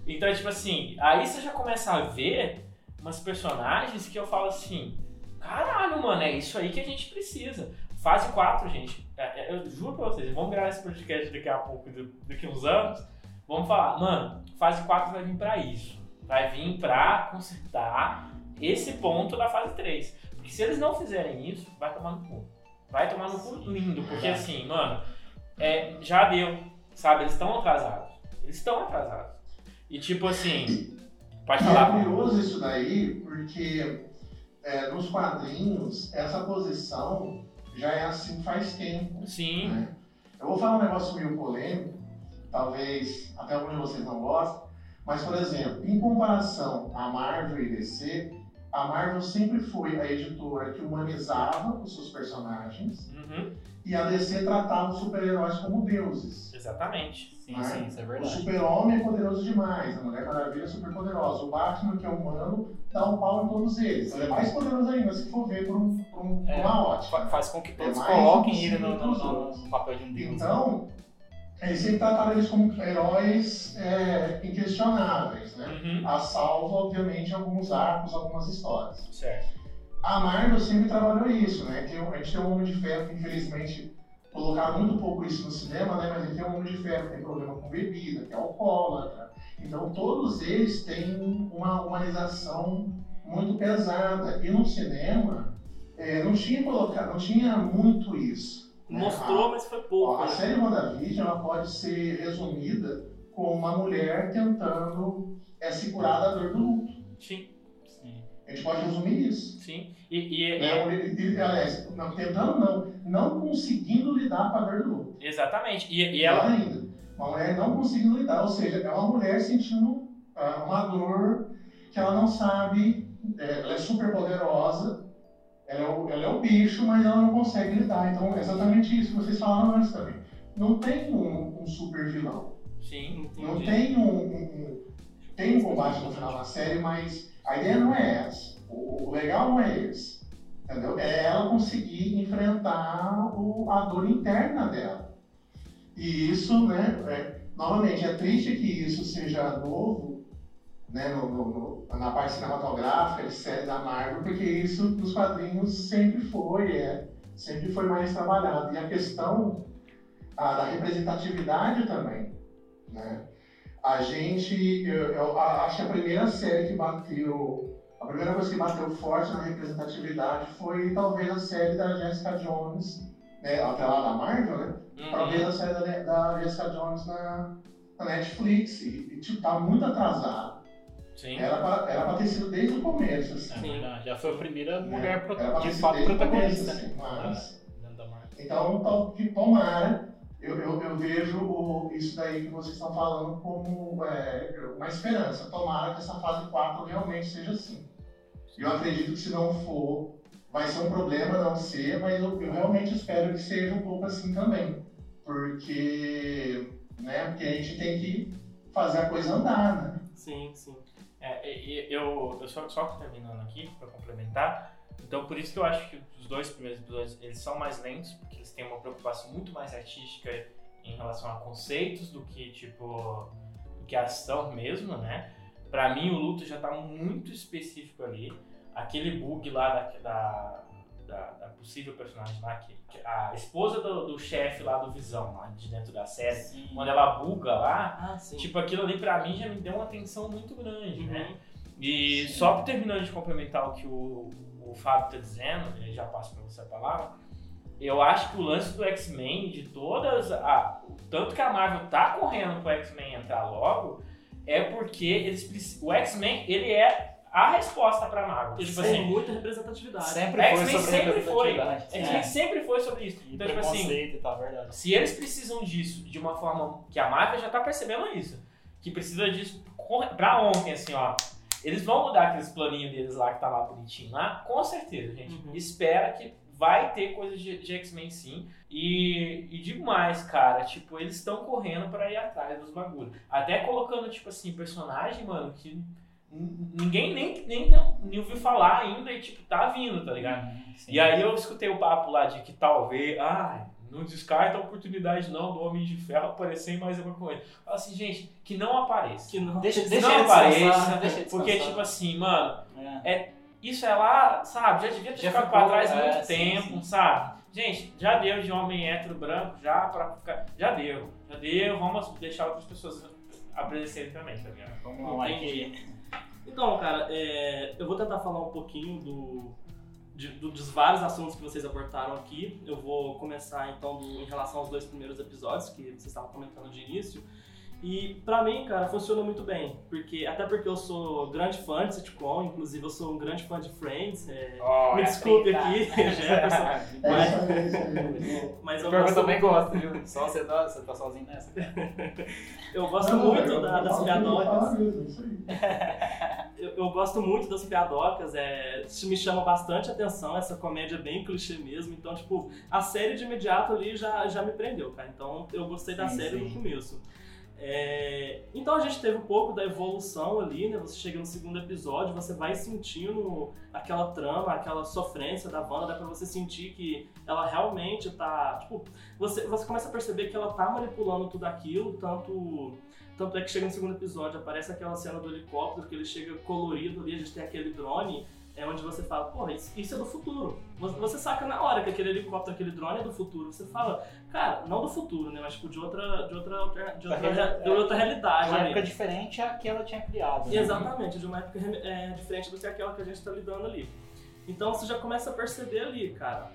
Então, tipo assim, aí você já começa a ver umas personagens que eu falo assim, caralho, mano, é isso aí que a gente precisa. Fase 4, gente, é, é, eu juro pra vocês, vamos gravar esse podcast daqui a pouco, daqui a uns anos, vamos falar, mano, fase 4 vai vir pra isso. Vai vir pra consertar esse ponto da fase 3. Porque se eles não fizerem isso, vai tomar no cu. Vai tomar no cu lindo, porque assim, mano, é, já deu, sabe? Eles estão atrasados. Eles estão atrasados. E tipo assim, pode é falar. curioso isso daí, porque é, nos quadrinhos, essa posição já é assim faz tempo. Sim, né? Eu vou falar um negócio meio polêmico, talvez até alguns de vocês não gostem, mas, por exemplo, em comparação a Marvel e DC, a Marvel sempre foi a editora que humanizava os seus personagens uhum, e a DC tratava os super-heróis como deuses. exatamente. Sim, sim, isso é O verdade. super-homem é poderoso demais, a Mulher Maravilha é super poderosa, o Batman, que é humano, dá um pau em todos eles. Ele é mais poderoso ainda, se for ver por, um, por um- É. uma ótica. Fa- Faz com que todos mais coloquem ele no, no- no- papel de um deus. Então, eles sempre trataram eles como heróis é, inquestionáveis, né? Uhum, A salvo, obviamente, alguns arcos, algumas histórias. certo. A Marvel sempre trabalhou isso, né? Tem, a gente tem um Homem de Ferro que, infelizmente, colocaram muito pouco isso no cinema, né? Mas ele tem um Homem de Ferro que tem problema com bebida, que é alcoólatra. Então, todos eles têm uma humanização muito pesada. E no cinema, é, não tinha colocado, não tinha muito isso. né? Mostrou, mas foi pouco. Ó, a né? série WandaVision ela pode ser resumida com uma mulher tentando é, se curar da dor do luto. Sim. A gente pode resumir isso. sim. E, e- Né? A mulher- e- Aliás, não, tentando não, não conseguindo lidar com a dor do luto. exatamente. E, e Pior ela. ainda, uma mulher não conseguindo lidar, ou seja, é uma mulher sentindo ah, uma dor que ela não sabe, é, ela é super poderosa, ela é, o, ela é o bicho, mas ela não consegue lidar. Então é exatamente isso que vocês falaram antes também. Não tem um, um super vilão. Sim, Não entendi. tem um, um- um- Tem um combate no final da série, mas a ideia não é essa. O, legal não é esse. Entendeu? É ela conseguir enfrentar o- a dor interna dela. E isso, né? é- novamente, é triste que isso seja novo né, no- no- no- na parte cinematográfica de série da Marvel, porque isso nos quadrinhos sempre foi, é, sempre foi mais trabalhado. E a questão ah, da representatividade também. Né? A gente, eu, eu acho que a primeira série que bateu, a primeira coisa que bateu forte na representatividade foi talvez a série da Jessica Jones, né, até lá da Marvel, né? Talvez Uhum, a série da, da Jessica Jones na, na Netflix, e, e tipo, tá muito atrasado. Sim. Era pra, era pra ter sido desde o começo, assim. É verdade. Já foi a primeira né? mulher pro- ter de fato desde o protagonista, começo, né? assim, mas... Marca. Então, que tomara, eu, eu, eu vejo o- isso daí que vocês estão falando como é, uma esperança. Tomara que essa fase 4 realmente seja assim. Eu acredito que se não for, vai ser um problema não ser, mas eu, eu realmente espero que seja um pouco assim também. Porque, né, porque a gente tem que fazer a coisa andar, né? Sim, sim. É, eu, eu só, só terminando aqui, para complementar, então por isso que eu acho que os dois primeiros episódios eles são mais lentos, porque eles têm uma preocupação muito mais artística em relação a conceitos do que, tipo, do que a ação mesmo, né? Pra mim, o luto já tá muito específico ali. Aquele bug lá da, da, da, da possível personagem lá, que, a esposa do, do chefe lá do Visão, lá de dentro da série, Sim. quando ela buga lá, Ah, sim. tipo, aquilo ali pra mim já me deu uma tensão muito grande, né? Uhum. E só terminando de complementar o que o, o Fábio tá dizendo, e já passo pra você a palavra, eu acho que o lance do X-Men, de todas. A, o tanto que a Marvel tá correndo pro X-Men entrar logo, é porque eles o X-Men ele é a resposta pra Marvel. Eles tipo assim, muita representatividade. Sempre X-Men foi sobre sempre foi. representatividade. X-Men É. sempre foi sobre isso. E Então, tipo assim, tal, verdade. se eles precisam disso de uma forma que a Marvel já tá percebendo isso, que precisa disso pra ontem, assim, ó. Eles vão mudar aqueles planinhos deles lá que tá lá bonitinho lá, com certeza, gente. Uhum. Espera que vai ter coisa de, de X-Men sim. E, e digo mais, cara, tipo, eles estão correndo pra ir atrás dos bagulhos. Até colocando, tipo assim, personagem, mano, que ninguém nem, nem, nem ouviu falar ainda e, tipo, tá vindo, tá ligado? Uhum, sim. E aí eu escutei o papo lá de que talvez, ah, não descarta a oportunidade não do Homem de Ferro aparecer em mais uma coisa. Fala assim, gente, que não apareça. Que não. Deixa, deixa não apareça, deixa porque tipo assim, mano, É. isso é lá, sabe, já devia ter Já ficado ficou, pra trás há é, muito sim, tempo, sim. sabe? Gente, já deu de homem hétero branco, já pra ficar. Já deu, já deu, vamos deixar outras pessoas aparecerem também, tá ligado? Vamos lá, Entendi. Então, cara, é, eu vou tentar falar um pouquinho do, de- do- dos vários assuntos que vocês abortaram aqui. Eu vou começar, então, do- em relação aos dois primeiros episódios que vocês estavam comentando de início. E pra mim, cara, funciona muito bem. Porque, até porque eu sou grande fã de sitcom, inclusive eu sou um grande fã de Friends. é, Oh, me é desculpe treta. aqui, Jefferson. É Mas-. Mas eu Pergunta gosto, também gosta, viu? Só você tá, você tá sozinho nessa. eu gosto Não, muito eu- da- eu das piadocas. aí. Eu, eu gosto muito das piadocas, é, isso me chama bastante atenção, essa comédia bem clichê mesmo. Então, tipo, a série de imediato ali já, já me prendeu, cara. Então, eu gostei da Sim, série sim. no começo. É, então, a gente teve um pouco da evolução ali, né? Você chega no segundo episódio, você vai sentindo aquela trama, aquela sofrência da Wanda, dá pra você sentir que ela realmente tá. Tipo, você, você começa a perceber que ela tá manipulando tudo aquilo, tanto. Tanto é que chega no segundo episódio, aparece aquela cena do helicóptero, que ele chega colorido ali, a gente tem aquele drone, é onde você fala, porra, isso, isso é do futuro. Você, você saca na hora que aquele helicóptero, aquele drone é do futuro. Você fala, cara, não do futuro, né? Mas tipo, de outra, de outra, de outra, de outra realidade. Uma ali. época diferente a que ela tinha criado. né? Exatamente, de uma época é, diferente do que aquela que a gente está lidando ali. Então você já começa a perceber ali, cara.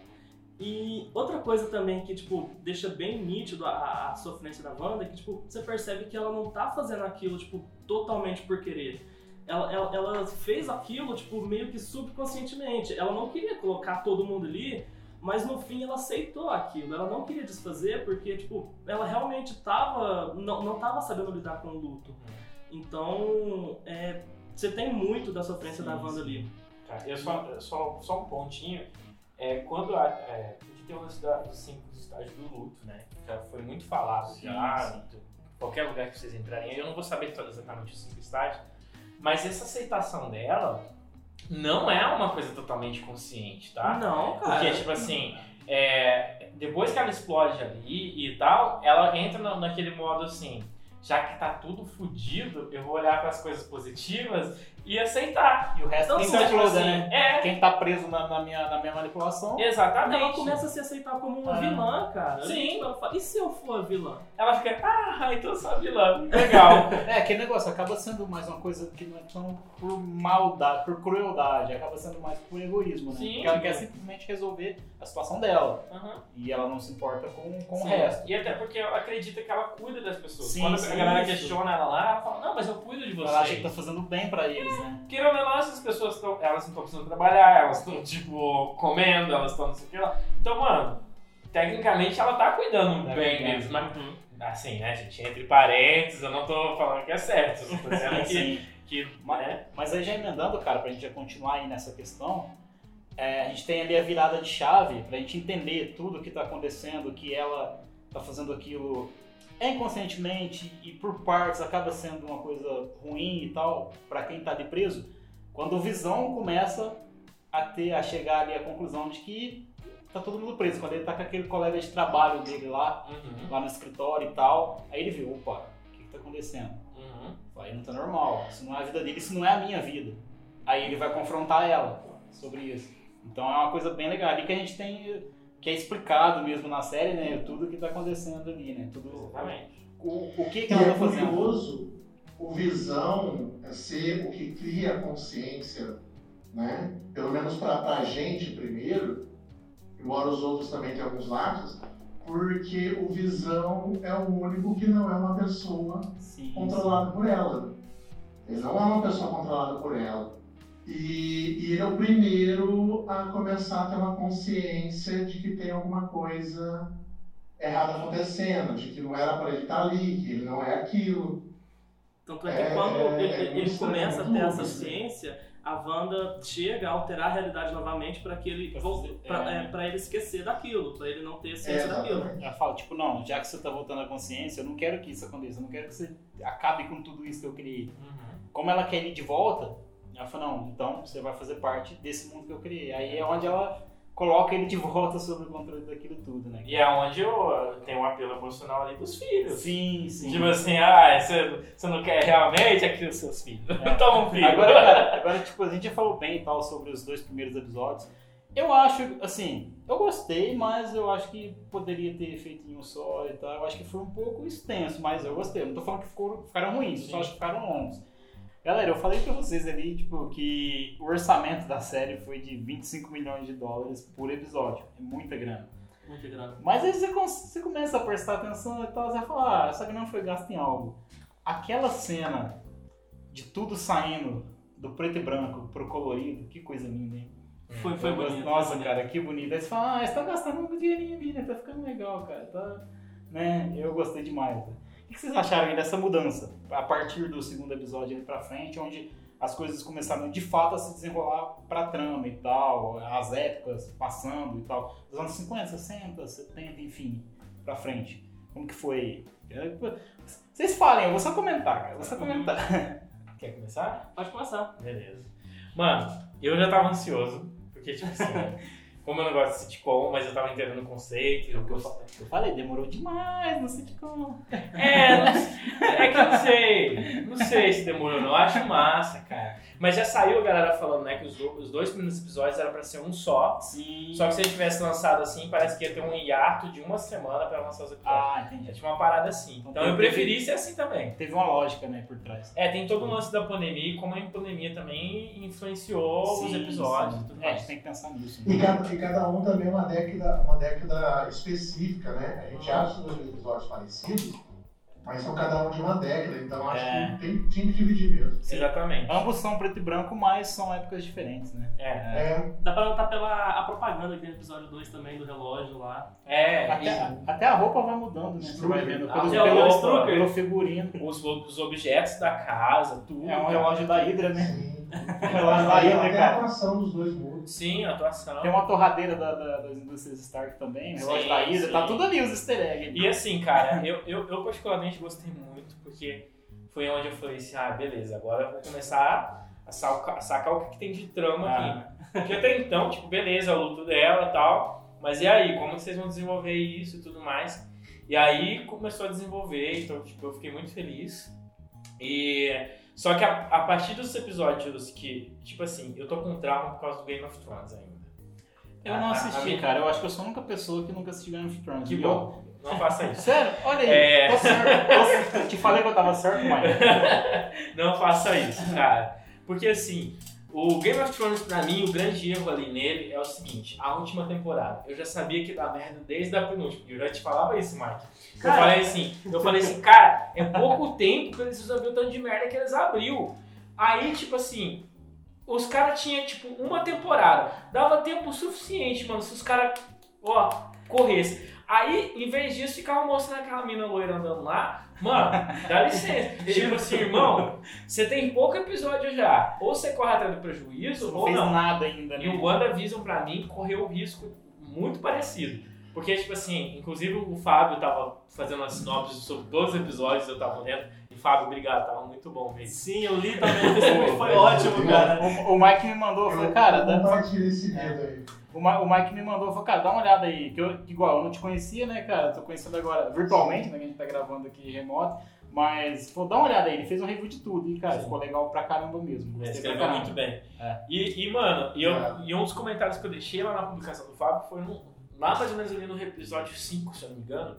E outra coisa também que, tipo, deixa bem nítido a, a sofrência da Wanda é que, tipo, você percebe que ela não tá fazendo aquilo, tipo, totalmente por querer. Ela, ela, ela fez aquilo, tipo, meio que subconscientemente. Ela não queria colocar todo mundo ali, mas no fim ela aceitou aquilo. Ela não queria desfazer porque, tipo, ela realmente tava, não, não tava sabendo lidar com o luto. Então, é, você tem muito da sofrência Sim, da Wanda sim. ali. Tá, eu só, só, só um pontinho. É, quando a, é, porque tem o lance dos cinco estágios do luto, né? Já foi muito falado Sim, já. sim. Qualquer lugar que vocês entrarem, eu não vou saber todo exatamente os cinco estágios, mas essa aceitação dela não é uma coisa totalmente consciente, tá? Não, cara. Porque, tipo assim, é, depois que ela explode ali e tal, ela entra na- naquele modo assim, já que tá tudo fudido, eu vou olhar para as coisas positivas e aceitar. E o resto Então, se exploda, assim, né? é. Quem tá preso na, na minha, na minha manipulação. Exatamente. Ela começa a se aceitar como uma Ah. vilã, cara. Sim. Tipo, ela fala, e se eu for a vilã? Ela fica, ah, então eu sou a vilã. Legal. É, aquele negócio acaba sendo mais uma coisa que não é tão por maldade, por crueldade, acaba sendo mais por egoísmo, né? Sim. Porque ela quer simplesmente resolver a situação dela. Aham. E ela não se importa com, com o resto. E até porque ela acredita que ela cuida das pessoas. Sim, Quando sim, a galera isso. questiona ela lá, ela fala, não, mas eu cuido de Ela acha que você. tá fazendo bem pra eles, né? Querendo ou não, essas pessoas estão. Elas não estão precisando trabalhar, elas estão, tipo, comendo, elas estão não sei o que lá. Então, mano, tecnicamente ela tá cuidando Tá bem deles, mas. Assim, né, gente? Entre parênteses, eu não tô falando que é certo. Eu tô dizendo que. Assim, que Mas- né? Mas aí já emendando, cara, pra gente já continuar aí nessa questão, é, a gente tem ali a virada de chave pra gente entender tudo que tá acontecendo, que ela tá fazendo aquilo inconscientemente e por partes acaba sendo uma coisa ruim e tal, pra quem tá ali preso, quando o Visão começa a ter, a chegar ali à conclusão de que tá todo mundo preso, quando ele tá com aquele colega de trabalho dele lá, Uhum, lá no escritório e tal, aí ele viu, opa, o que, que tá acontecendo? uhum. Aí não tá normal. Isso não é a vida dele, isso não é a minha vida. Aí ele vai confrontar ela sobre isso. Então é uma coisa bem legal. Ali que a gente tem. Que é explicado mesmo na série, né? Tudo que tá acontecendo ali, né? Tudo. Exatamente. O, o que, que E ela é tá fazendo. curioso o visão é ser o que cria a consciência, né? Pelo menos para a gente primeiro, embora os outros também tenham alguns lapsos, porque o visão é o único que não é uma pessoa Sim, controlado por ela. Ele não é uma pessoa controlada por ela. E, e ele é o primeiro a começar a ter uma consciência de que tem alguma coisa errada acontecendo, de que não era para ele estar ali, que ele não é aquilo. Tanto é que É, quando é, ele, é ele muito começa a ter essa louco, ciência, a Wanda chega a alterar a realidade novamente para que ele pra, é. é, ele esquecer daquilo, para ele não ter É, ciência daquilo. Ela fala, tipo, não, já que você tá voltando à consciência, eu não quero que isso aconteça, eu não quero que você acabe com tudo isso que eu criei. Uhum. Como ela quer ir de volta, ela fala, não, então você vai fazer parte desse mundo que eu criei. Aí é onde ela coloca ele de volta sob o controle daquilo tudo, né? E é onde eu tenho um apelo emocional ali dos filhos. Sim, sim. Tipo assim, ah, você, você não quer realmente aqui os seus filhos. É. Toma um filho. Agora, agora, tipo, a gente já falou bem e tal sobre os dois primeiros episódios. Eu acho, assim, eu gostei, mas eu acho que poderia ter feito em um só e tal. Eu acho que foi um pouco extenso, mas eu gostei. Eu não tô falando que ficou- ficaram ruins, eu só Sim. acho que ficaram longos. Galera, eu falei pra vocês ali, tipo, que o orçamento da série foi de 25 milhões de dólares por episódio. É muita grana. Muito grande. Mas aí você, com- você começa a prestar atenção e tal, você vai falar, ah, essa grana foi gasta em algo. Aquela cena de tudo saindo do preto e branco pro colorido, que coisa linda, hein? Foi, foi bonito. Nossa, bonito. cara, que bonito. Aí você fala, ah, você tá gastando um dinheirinho ali, né? Tá ficando legal, cara. Tá... Né? Eu gostei demais. O que vocês acharam aí dessa mudança? A partir do segundo episódio ali pra frente, onde as coisas começaram de fato a se desenrolar pra trama e tal, as épocas passando e tal. Dos anos 50, 60, 70, enfim, pra frente. Como que foi? Vocês falem, eu vou só comentar, cara. Eu vou só comentar. Quer começar? Pode começar. Beleza. Mano, eu já tava ansioso, porque, tipo assim, como eu não gosto de sitcom, mas eu tava entendendo o conceito. Eu, Eu falei, demorou demais no sitcom. É, não, é que eu não sei. Não sei se demorou, não. Eu acho massa, cara. Mas já saiu a galera falando, né, que os, os dois primeiros episódios eram pra ser um só. Sim. Só que se ele tivesse lançado assim, parece que ia ter um hiato de uma semana pra lançar os episódios. Ah, entendi. É tipo uma parada assim. Então eu preferi ser assim também. Teve uma lógica, né, por trás. É, tem todo o lance da pandemia e como a pandemia também influenciou os Sim, episódios sim. e tudo É, a mais. gente tem que pensar nisso. E Né? Cada, um também é uma década, uma década específica, né? A gente acha os dois episódios parecidos, mas são cada um de uma década, então acho É. que tem, tinha que dividir mesmo. Exatamente. Ambos são preto e branco, mas são épocas diferentes, né? É. É, Dá pra notar pela a propaganda que tem no episódio 2 também, do relógio lá. É, Até, até a roupa vai mudando, né? Você vai vendo. Pelo, é o pelo, pelo figurino. os, os objetos da casa, tudo. É um relógio da Hydra, né? sim. Relógio da Aí Hydra, até a cara. atuação dos dois muda. Sim, a atuação. Tem uma torradeira da, da- das indústrias Stark também, o relógio Sim, da sim. Tá tudo ali os easter eggs. E assim, cara, eu, eu, eu particularmente gostei muito, porque foi onde eu falei assim, ah, beleza, agora eu vou começar a sacar, a sacar o que, que tem de trama Ah. aqui. Porque até então, tipo, beleza, o luto dela e tal, mas e aí, como vocês vão desenvolver isso e tudo mais? E aí começou a desenvolver, então, tipo, eu fiquei muito feliz. E... Só que a, a partir dos episódios que, tipo assim, eu tô com trauma por causa do Game of Thrones ainda. Eu não assisti, cara. Eu acho que eu sou a única pessoa que nunca assistiu Game of Thrones. Que bom, não faça isso. Sério? Olha aí. É. Tô certo. Tô- te falei que eu tava certo, Mike. Não faça isso, cara. Porque assim, o Game of Thrones, pra mim, o grande erro ali nele é o seguinte: a última temporada. Eu já sabia que dá merda desde a penúltima. Eu já te falava isso, Mike. Eu Cara. falei assim, eu falei assim, cara, é pouco tempo pra eles resolverem o tanto de merda que eles abriu. Aí, tipo assim, os caras tinham, tipo, uma temporada. Dava tempo suficiente, mano, se os caras, ó, corressem. Aí, em vez disso, ficava mostrando aquela mina loira andando lá. Mano, dá licença. tipo assim, irmão, você tem pouco episódio já. Ou você corre atrás do prejuízo, não ou fez não. nada ainda, né? E o WandaVision, pra mim, correu o risco muito parecido. Porque, tipo assim, inclusive o Fábio tava fazendo uma sinopse sobre todos os episódios, eu tava lendo. E Fábio, obrigado, tava muito bom mesmo. Sim, eu li também, foi, foi ótimo, cara. O, o Mike me mandou, eu falei, cara, dá, compartilho esse medo aí. O, Ma- o Mike me mandou, falou, cara, dá uma olhada aí. Que eu, igual, eu não te conhecia, né, cara? Tô conhecendo agora virtualmente, né? Que a gente tá gravando aqui remoto. Mas, pô, dá uma olhada aí, ele fez um review de tudo e, cara, Sim. ficou legal pra caramba mesmo. Ele Gostei escreveu muito bem. É. E, e, mano, e, eu, É. e um dos comentários que eu deixei lá na publicação do Fábio foi no, lá mais ou menos ali no episódio 5, se eu não me engano,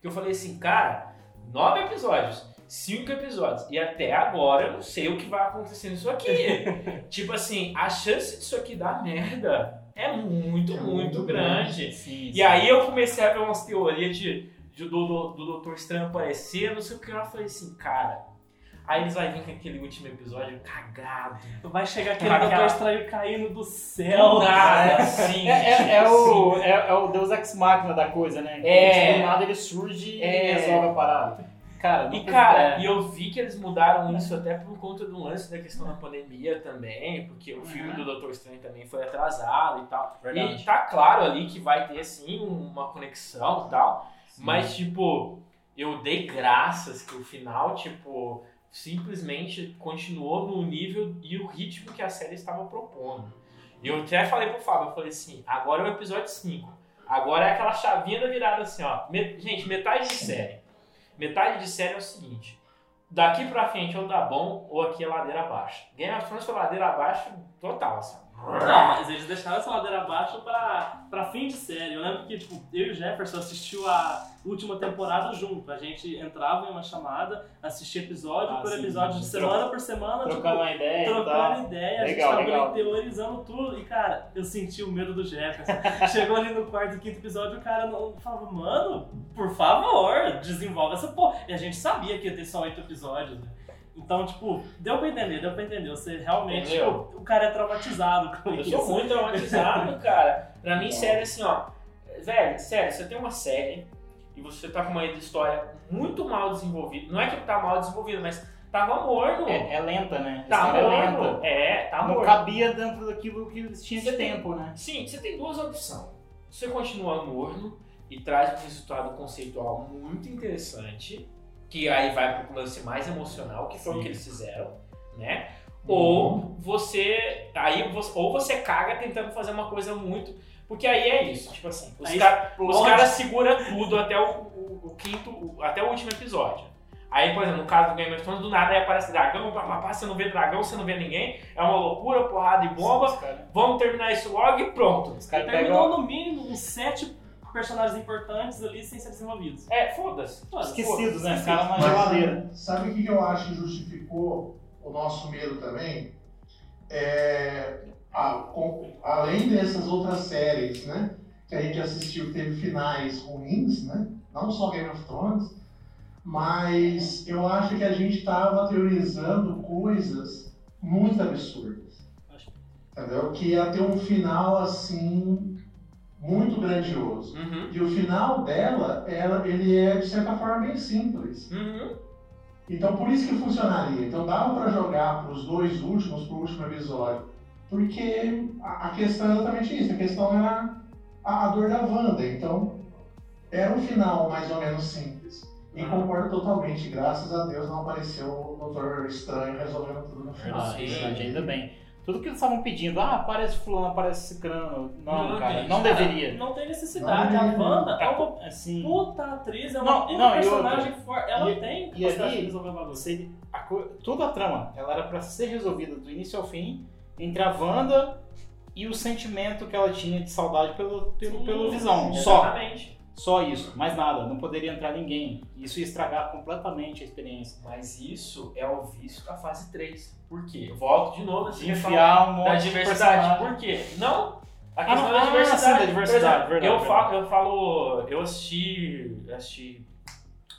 que eu falei assim, cara, nove episódios, cinco episódios, e até agora eu não sei o que vai acontecer nisso aqui. tipo assim, a chance disso aqui dar merda é muito, É muito, muito grande. Sim, E sim. aí eu comecei a ver umas teorias de, de- do, do, do Doutor Estranho aparecer, não sei o que, eu falei assim, cara. Aí eles vão vir com aquele último episódio cagado. Vai chegar aquele Aquela- Doutor Estranho caindo do céu. nada, assim. É, é- é o, é, é o Deus Ex Machina da coisa, né? É. Do nada ele surge É. e resolve a parada. Cara, E cara, é. e eu vi que eles mudaram isso até por conta do lance da questão da pandemia também, porque o filme do Doutor Estranho também foi atrasado e tal. Verdade. E tá claro ali que vai ter sim uma conexão e tal. Mas, tipo, eu dei graças que o final, tipo, simplesmente continuou no nível e o ritmo que a série estava propondo. E eu até falei pro Fábio, eu falei assim, agora é o episódio 5. Agora é aquela chavinha da virada assim, ó. Me- gente, metade de série. Metade de série é o seguinte. Daqui pra frente ou tá bom ou aqui é ladeira abaixo. Game of Thrones foi ladeira abaixo total, assim. Não, mas eles deixaram essa ladeira abaixo pra, pra fim de série. Eu lembro que tipo, eu e o Jefferson assistiu a última temporada junto. A gente entrava em uma chamada, assistia episódio Ah, por sim. episódio, de semana por semana, Trocando tipo, uma ideia trocando ideia, Legal, a gente tava teorizando tudo. E, cara, eu senti o medo do Jefferson. Chegou ali no quarto e quinto episódio, o cara não falava, mano, por favor, desenvolve essa porra. E a gente sabia que ia ter só oito episódios, né? Então, tipo, deu pra entender, deu pra entender. Você realmente, Entendeu? tipo, o cara é traumatizado com Eu isso. sou muito traumatizado, cara. Pra mim, série assim, ó. Velho, sério, você tem uma série e você tá com uma história muito mal desenvolvida. Não é que tá mal desenvolvida, mas tava morno. É, é lenta, né? Tá história é morno. lenta. É, tá não morno. cabia dentro daquilo que eles tinham de Você tem- tempo, né? Sim, você tem duas opções. Você continua morno e traz um resultado conceitual muito interessante, que aí vai pro lance mais emocional, que foi o Sim. que eles fizeram, né? Uhum. Ou você. Aí você, ou você caga tentando fazer uma coisa muito. Porque aí é isso, tipo assim, os, os caras seguram tudo até o, o- o quinto, o- até o último episódio. Aí, por exemplo, no caso do Game of Thrones, do nada aí aparece dragão, papapá, você não vê dragão, você não vê ninguém, é uma loucura, porrada e bomba, caras, vamos terminar isso logo e pronto. os caras Terminou pegam no mínimo uns sete personagens importantes ali sem ser desenvolvidos. É, foda-se. Mano, esquecidos, né? foda-se. Ficaram na geladeira. Sabe o que que eu acho que justificou o nosso medo também? É, a- com- além dessas outras séries, né? Que a gente assistiu que teve finais ruins, né? Não só Game of Thrones, mas eu acho que a gente estava teorizando coisas muito absurdas. Entendeu? Que ia ter um final assim muito grandioso. Uhum. E o final dela, ela, ele é de certa forma bem simples. Uhum. Então por isso que funcionaria. Então dava pra jogar pros dois últimos, pro último episódio. Porque a, a questão é exatamente isso. A questão era a, a dor da Wanda. Então era um final mais ou menos simples. E Ah. concordo totalmente. Graças a Deus não apareceu o Doutor Estranho resolvendo tudo no final. Ah, verdade, ainda bem. Tudo que eles estavam pedindo, ah, aparece fulano, aparece cicrano. Não, Não, cara, não Cara, deveria. Não tem necessidade. Não a. Wanda é uma Assim, puta atriz, é Não, uma não, e personagem forte. Ela E- tem e capacidade de resolver o você, a toda a trama, ela era pra ser resolvida do início ao fim entre a Wanda e o sentimento que ela tinha de saudade pelo, pelo, Sim, pelo Visão. Exatamente. Só isso, mais nada. Não poderia entrar ninguém. Isso ia estragar completamente a experiência. Mas isso é o vício da fase 3. Por quê? Eu volto de novo questão enfiar um monte da de diversidade. personagem. Por quê? Não. A Ah, questão não, da ah, diversidade. sim, da diversidade, exemplo, verdade, eu, verdade. falo, eu falo. Eu assisti. assisti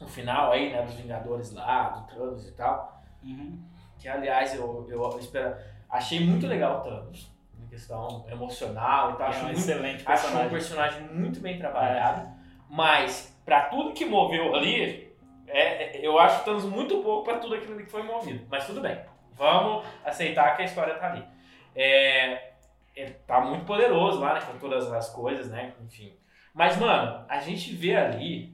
o final aí, né, dos Vingadores lá, do Thanos e tal. Uhum. Que aliás eu, eu espero. Achei muito legal o Thanos. Na questão emocional e tal. É Acho um muito excelente Acho um personagem. personagem muito bem trabalhado, mas pra tudo que moveu ali, é, é- eu acho o Thanos muito pouco pra tudo aquilo que foi movido. Mas tudo bem, vamos aceitar que a história tá ali. É, é- tá muito poderoso lá, né, com todas as coisas, né, enfim. Mas, mano, a gente vê ali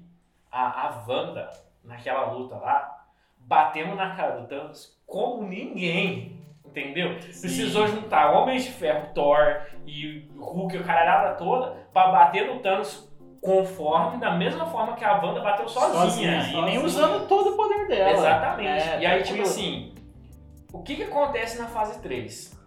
a, a Wanda, naquela luta lá, batendo na cara do Thanos como ninguém, entendeu? Precisou juntar Homens de Ferro, Thor e Hulk, o caralhada toda, pra bater no Thanos conforme, da mesma forma que a Wanda bateu sozinha. E nem sozinha. usando todo o poder dela. Exatamente. É, e aí, tranquilo. tipo assim, o que que acontece na fase 3?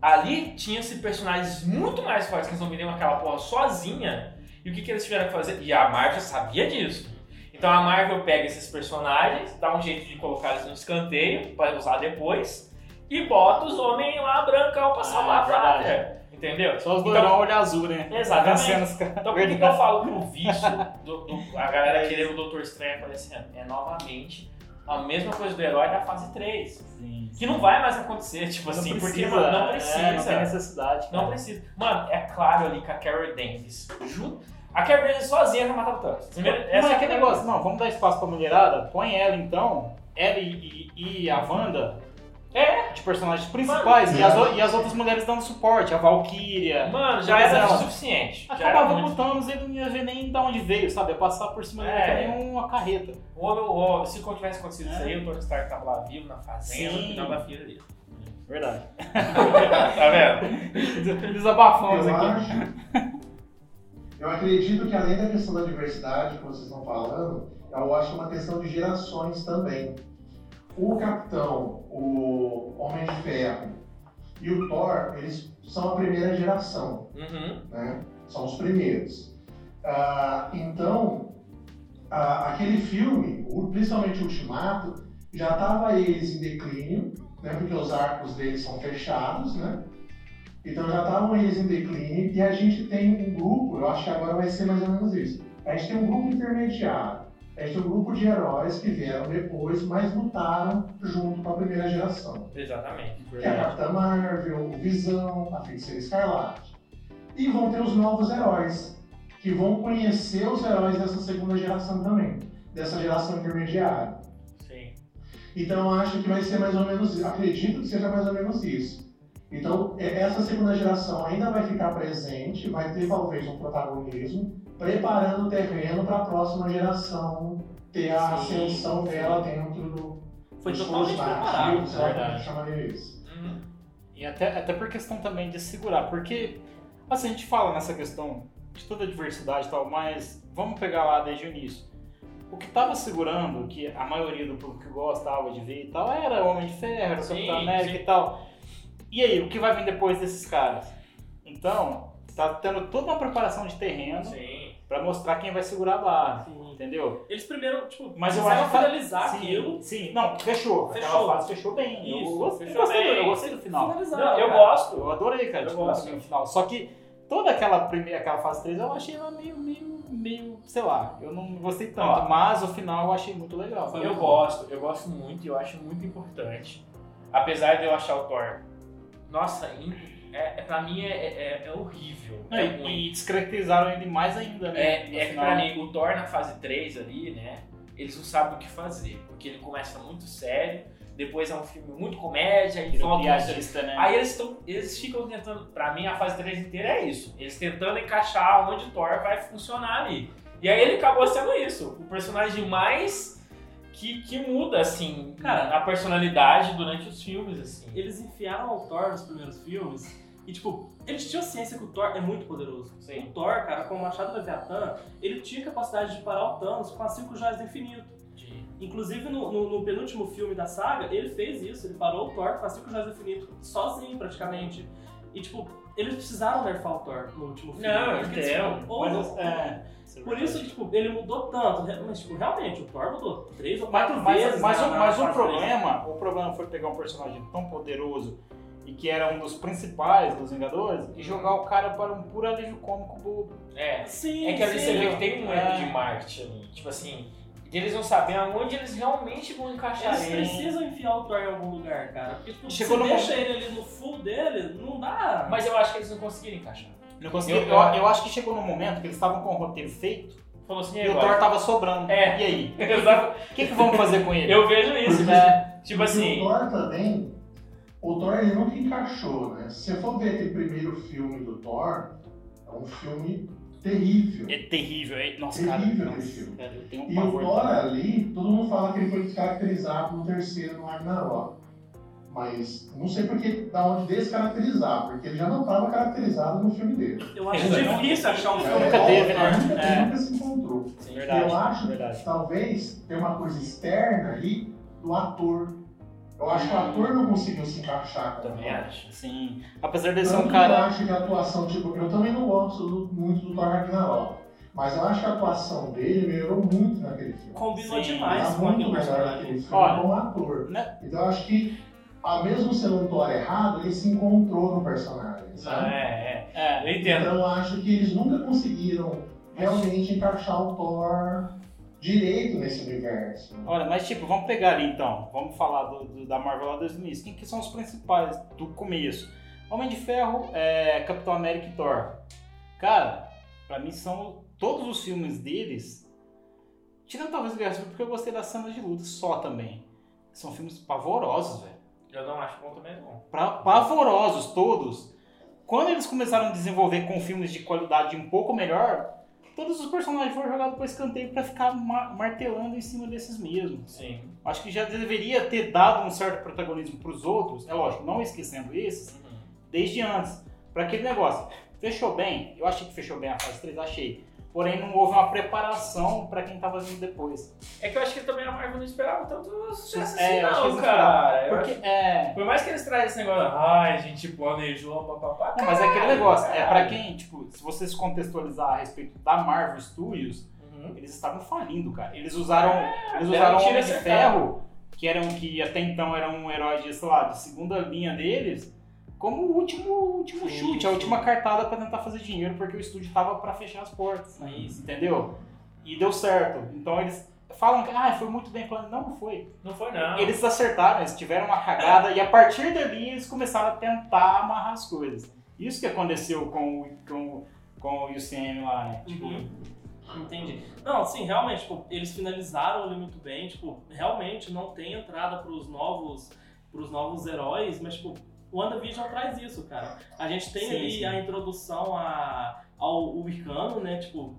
Ali tinha-se personagens muito mais fortes que viriam aquela porra sozinha. E o que, que eles tiveram que fazer? E a Marvel sabia disso. Então a Marvel pega esses personagens, dá um jeito de colocar eles no escanteio para usar depois e bota os homens lá brancão pra salvar a verdade. pátria. Entendeu? Só os Então- olho azul, né? Exatamente. Caras. Então por que, que eu falo que o vício do, do- a galera querendo o Doutor Estranho aparecendo? É novamente a mesma coisa do herói da fase 3. Sim, Que não vai mais acontecer, tipo Não assim, porque precisa, mano, não é, precisa. não tem necessidade. Não cara. precisa. Mano, é claro ali que a Carol Danvers. Ju... A Carol Danvers sozinha já matava o. Primeiro, Não essa é é aquele a negócio, não, vamos dar espaço pra mulherada, põe ela então, ela e, e- e a Wanda, É, de personagens principais, Mano, e, as, o- e as outras mulheres dando suporte, a Valkyria. mano, já era o suficiente. Acabava com o Thanos, ele não ia ver nem de onde veio, sabe? Ia passar por cima dele É. que nem uma carreta. Ou, ou, se tivesse acontecido É. isso aí, o Tony Stark tava lá vivo na fazenda, Sim. cuidando da filha dele. Verdade. tá vendo? Desabafamos Eu aqui. acho. Eu acredito que além da questão da diversidade que vocês estão falando, eu acho que é uma questão de gerações também. O Capitão, o Homem de Ferro e o Thor, eles são a primeira geração, Uhum. né? São os primeiros. Ah, então, ah, aquele filme, principalmente o Ultimato, já estava eles em declínio, né? Porque os arcos deles são fechados, né? Então já estavam eles em declínio e a gente tem um grupo, eu acho que agora vai ser mais ou menos isso. A gente tem um grupo intermediário, gente tem um grupo de heróis que vieram depois, mas lutaram junto com a primeira geração. Exatamente. Que é a Capitã Marvel, o Visão, a Feiticeira Escarlate. E vão ter os novos heróis, que vão conhecer os heróis dessa segunda geração também, dessa geração intermediária. Sim. Então acho que vai ser mais ou menos, acredito que seja mais ou menos isso. Então essa segunda geração ainda vai ficar presente, vai ter talvez um protagonismo, preparando o terreno para a próxima geração ter a Sim, ascensão dela dentro do, Foi totalmente preparado. sabe? verdade. chamaria isso. Uhum. E até, até por questão também de segurar, porque assim, a gente fala nessa questão de toda a diversidade e tal, mas vamos pegar lá desde o início. O que tava segurando, que a maioria do público gostava de ver e tal, era Homem de Ferro, era Sim, Capitão América sim. e tal. E aí, o que vai vir depois desses caras? Então, tá tendo toda uma preparação de terreno pra mostrar quem vai segurar a barra, Sim. entendeu? Eles primeiro, tipo, Mas eu acho que- finalizar sim, aquilo. Sim, não, fechou. Aquela Fechou. fase fechou bem. Isso, eu, gostei, fechou gostei do- bem. eu gostei do final. Finalizar. Não, eu cara. gosto. Eu adorei, cara, Eu tipo, gosto. final. Só que toda aquela primeira, aquela fase 3 eu achei ela meio, meio, meio, sei lá, eu não gostei tanto. Ó. mas o final eu achei muito legal. Eu gosto, eu gosto muito e eu acho muito importante. Apesar de eu achar o Thor. Nossa, é, é, pra mim é, é, é horrível. Não, É e, ruim. e descaracterizaram ele mais ainda, né? É, é que pra mim, o Thor na fase 3 ali, né? Eles não sabem o que fazer. Porque ele começa muito sério, depois é um filme muito comédia, e volta piadista, né? Aí eles, tão, eles ficam tentando, pra mim a fase 3 inteira é isso. Eles tentando encaixar onde Thor vai funcionar ali. E aí ele acabou sendo isso, o personagem mais que, que muda, assim, Cara, a personalidade durante os filmes, assim. Eles enfiaram o Thor nos primeiros filmes e, tipo, eles tinham ciência que o Thor é muito poderoso. Sim. O Thor, cara, com o Machado Leviatã, ele tinha capacidade de parar o Thanos com as cinco joias do infinito. De- Inclusive, no, no- no penúltimo filme da saga, ele fez isso. Ele parou o Thor com as cinco joias do infinito sozinho, praticamente. E, tipo, eles precisaram nerfar o Thor no último filme. Não, Porque, entendo. tipo, ou- Mas, é, isso é Por isso, tipo, ele mudou tanto. Mas, tipo, realmente, o Thor mudou três ou Mas, quatro mas, vezes. mas, na- o, na mas o três. problema, o problema foi pegar um personagem tão poderoso e que era um dos principais dos Vingadores e jogar o cara para um puro alívio cômico bobo. É, Sim, é que ali sim. você vê que tem um É. erro de marketing. Tipo assim, de eles não sabem aonde eles realmente vão encaixar Eles ele. precisam enfiar o Thor em algum lugar, cara. Porque, tipo, Chegou se no deixa ele ali no full dele, não dá. Mas eu acho que eles não conseguiram encaixar. Não consegui, eu, Eu- eu acho que chegou num momento que eles estavam com o roteiro feito Falou assim, e o? Thor tava sobrando. É. E aí? Exato. O que, que vamos fazer com ele? Eu vejo isso. É. Tipo E assim, o Thor também, o Thor ele nunca encaixou, né? Se você for ver aquele primeiro filme do Thor, é um filme terrível. É terrível, é, nossa, Terrível cara, esse nossa, filme. cara, eu tenho um E o. Thor ali, todo mundo fala que ele foi descaracterizado no terceiro no Ragnarok. Mas não sei porque da onde descaracterizar, porque ele já não estava caracterizado no filme dele. Eu acho Exato. difícil achar um É, filme nunca ó, teve, né? Nunca, É. nunca se encontrou. Sim. Verdade, eu acho verdade. que talvez tem uma coisa externa ali do ator. Eu acho que o ator não conseguiu se encaixar com Também acho. Sim. Apesar de ser um que eu cara. acho que a atuação, tipo, eu também não gosto do- muito do Thor Ragnarok. Mas eu acho que a atuação dele melhorou muito naquele filme. combinou Sim, demais Tá com muito aquele melhor naquele filme Olha, como ator. né? Então eu acho que, a mesmo sendo um Thor errado, ele se encontrou no personagem, sabe? É, é. É. Eu entendo. Então eu acho que eles nunca conseguiram realmente encaixar o Thor direito nesse universo. Olha, mas tipo, vamos pegar ali então. Vamos falar do, do- da Marvel lá desde o início. Quem que são os principais do começo? Homem de Ferro, é, Capitão América e Thor. Cara, pra mim são todos os filmes deles. Tirando talvez Guerra Civil, porque eu gostei das cenas de luta só também. São filmes pavorosos, velho. Eu não acho bom também, não. Pra- pavorosos todos. Quando eles começaram a desenvolver com filmes de qualidade um pouco melhor, todos os personagens foram jogados para escanteio para ficar ma- martelando em cima desses mesmos. Sim. Acho que já deveria ter dado um certo protagonismo para os outros, é lógico, não esquecendo esses, Uhum. desde antes. Para aquele negócio. Fechou bem? Eu achei que fechou bem a fase 3, achei. Porém, não houve uma preparação para quem tava vindo depois. É que eu acho que também a Marvel não esperava tanto sucesso É, assim, não, eles cara. Porque, acho- é. Por mais que eles trazem esse negócio, ai, a gente planejou, papapá. Mas é aquele negócio, é para quem, tipo, se você se contextualizar a respeito da Marvel Studios, Uhum. eles estavam falindo, cara. Eles usaram, eles deram usaram Homem de. Ferro, que eram que até então era um herói de, sei lá, de segunda linha deles, como o último, último Sim, chute, a sim. última cartada pra tentar fazer dinheiro, porque o estúdio tava pra fechar as portas. É isso. Entendeu? E deu certo. Então eles falam que ah, foi muito bem planejado. Não, não foi. Não foi, não. Eles acertaram, eles tiveram uma cagada e a partir dali eles começaram a tentar amarrar as coisas. Isso que aconteceu com, o- com, com o UCM lá, né? Tipo, Uhum. Entendi. Não, sim, realmente, tipo, eles finalizaram ali muito bem, tipo, realmente não tem entrada pros novos, pros novos heróis, mas, tipo, o WandaVision traz isso, cara. A gente tem Sim, ali sim. a introdução a, ao Wicano, né, tipo,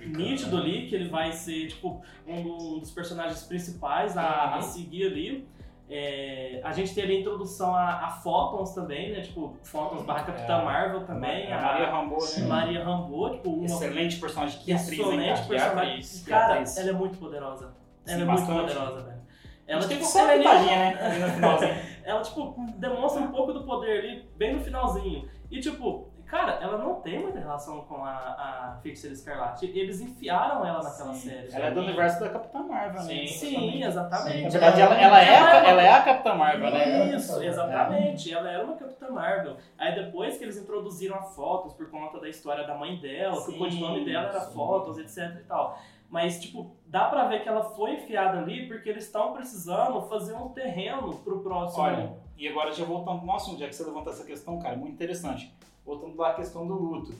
nítido ali, que ele vai ser, tipo, um dos personagens principais a, a Uhum. seguir ali. É, a gente tem ali a introdução a, a Photons também, né, tipo, Photons barra Capitã É. Marvel também, a Maria Rambo, né? Maria Rambeau, tipo, uma Excelente personagem. Que atriz, excelente cara? personagem. Cara, atriz. ela é muito poderosa. Ela Sim, é bastante. muito poderosa, velho. Ela, tipo, só uma ela, pitadinha, né? ela, tipo, demonstra um pouco do poder ali, bem no finalzinho. E, tipo, cara, ela não tem muita relação com a, a Feiticeira Escarlate. Eles enfiaram ela naquela Sim. série. Ela é do universo da Capitã Marvel, né? Sim, Sim, exatamente. Na verdade, ela, ela, é, a, ela é a Capitã Marvel, né? Isso, exatamente. Ela era uma Capitã Marvel. Aí depois que eles introduziram a Fotos por conta da história da mãe dela, que Sim, o codinome dela era sim. Fotos, etc e tal. Mas, tipo, dá pra ver que ela foi enfiada ali porque eles estão precisando fazer um terreno pro próximo. Olha, e agora já voltando no assunto, já que você levantou essa questão, cara, muito interessante. Voltando lá à questão do luto.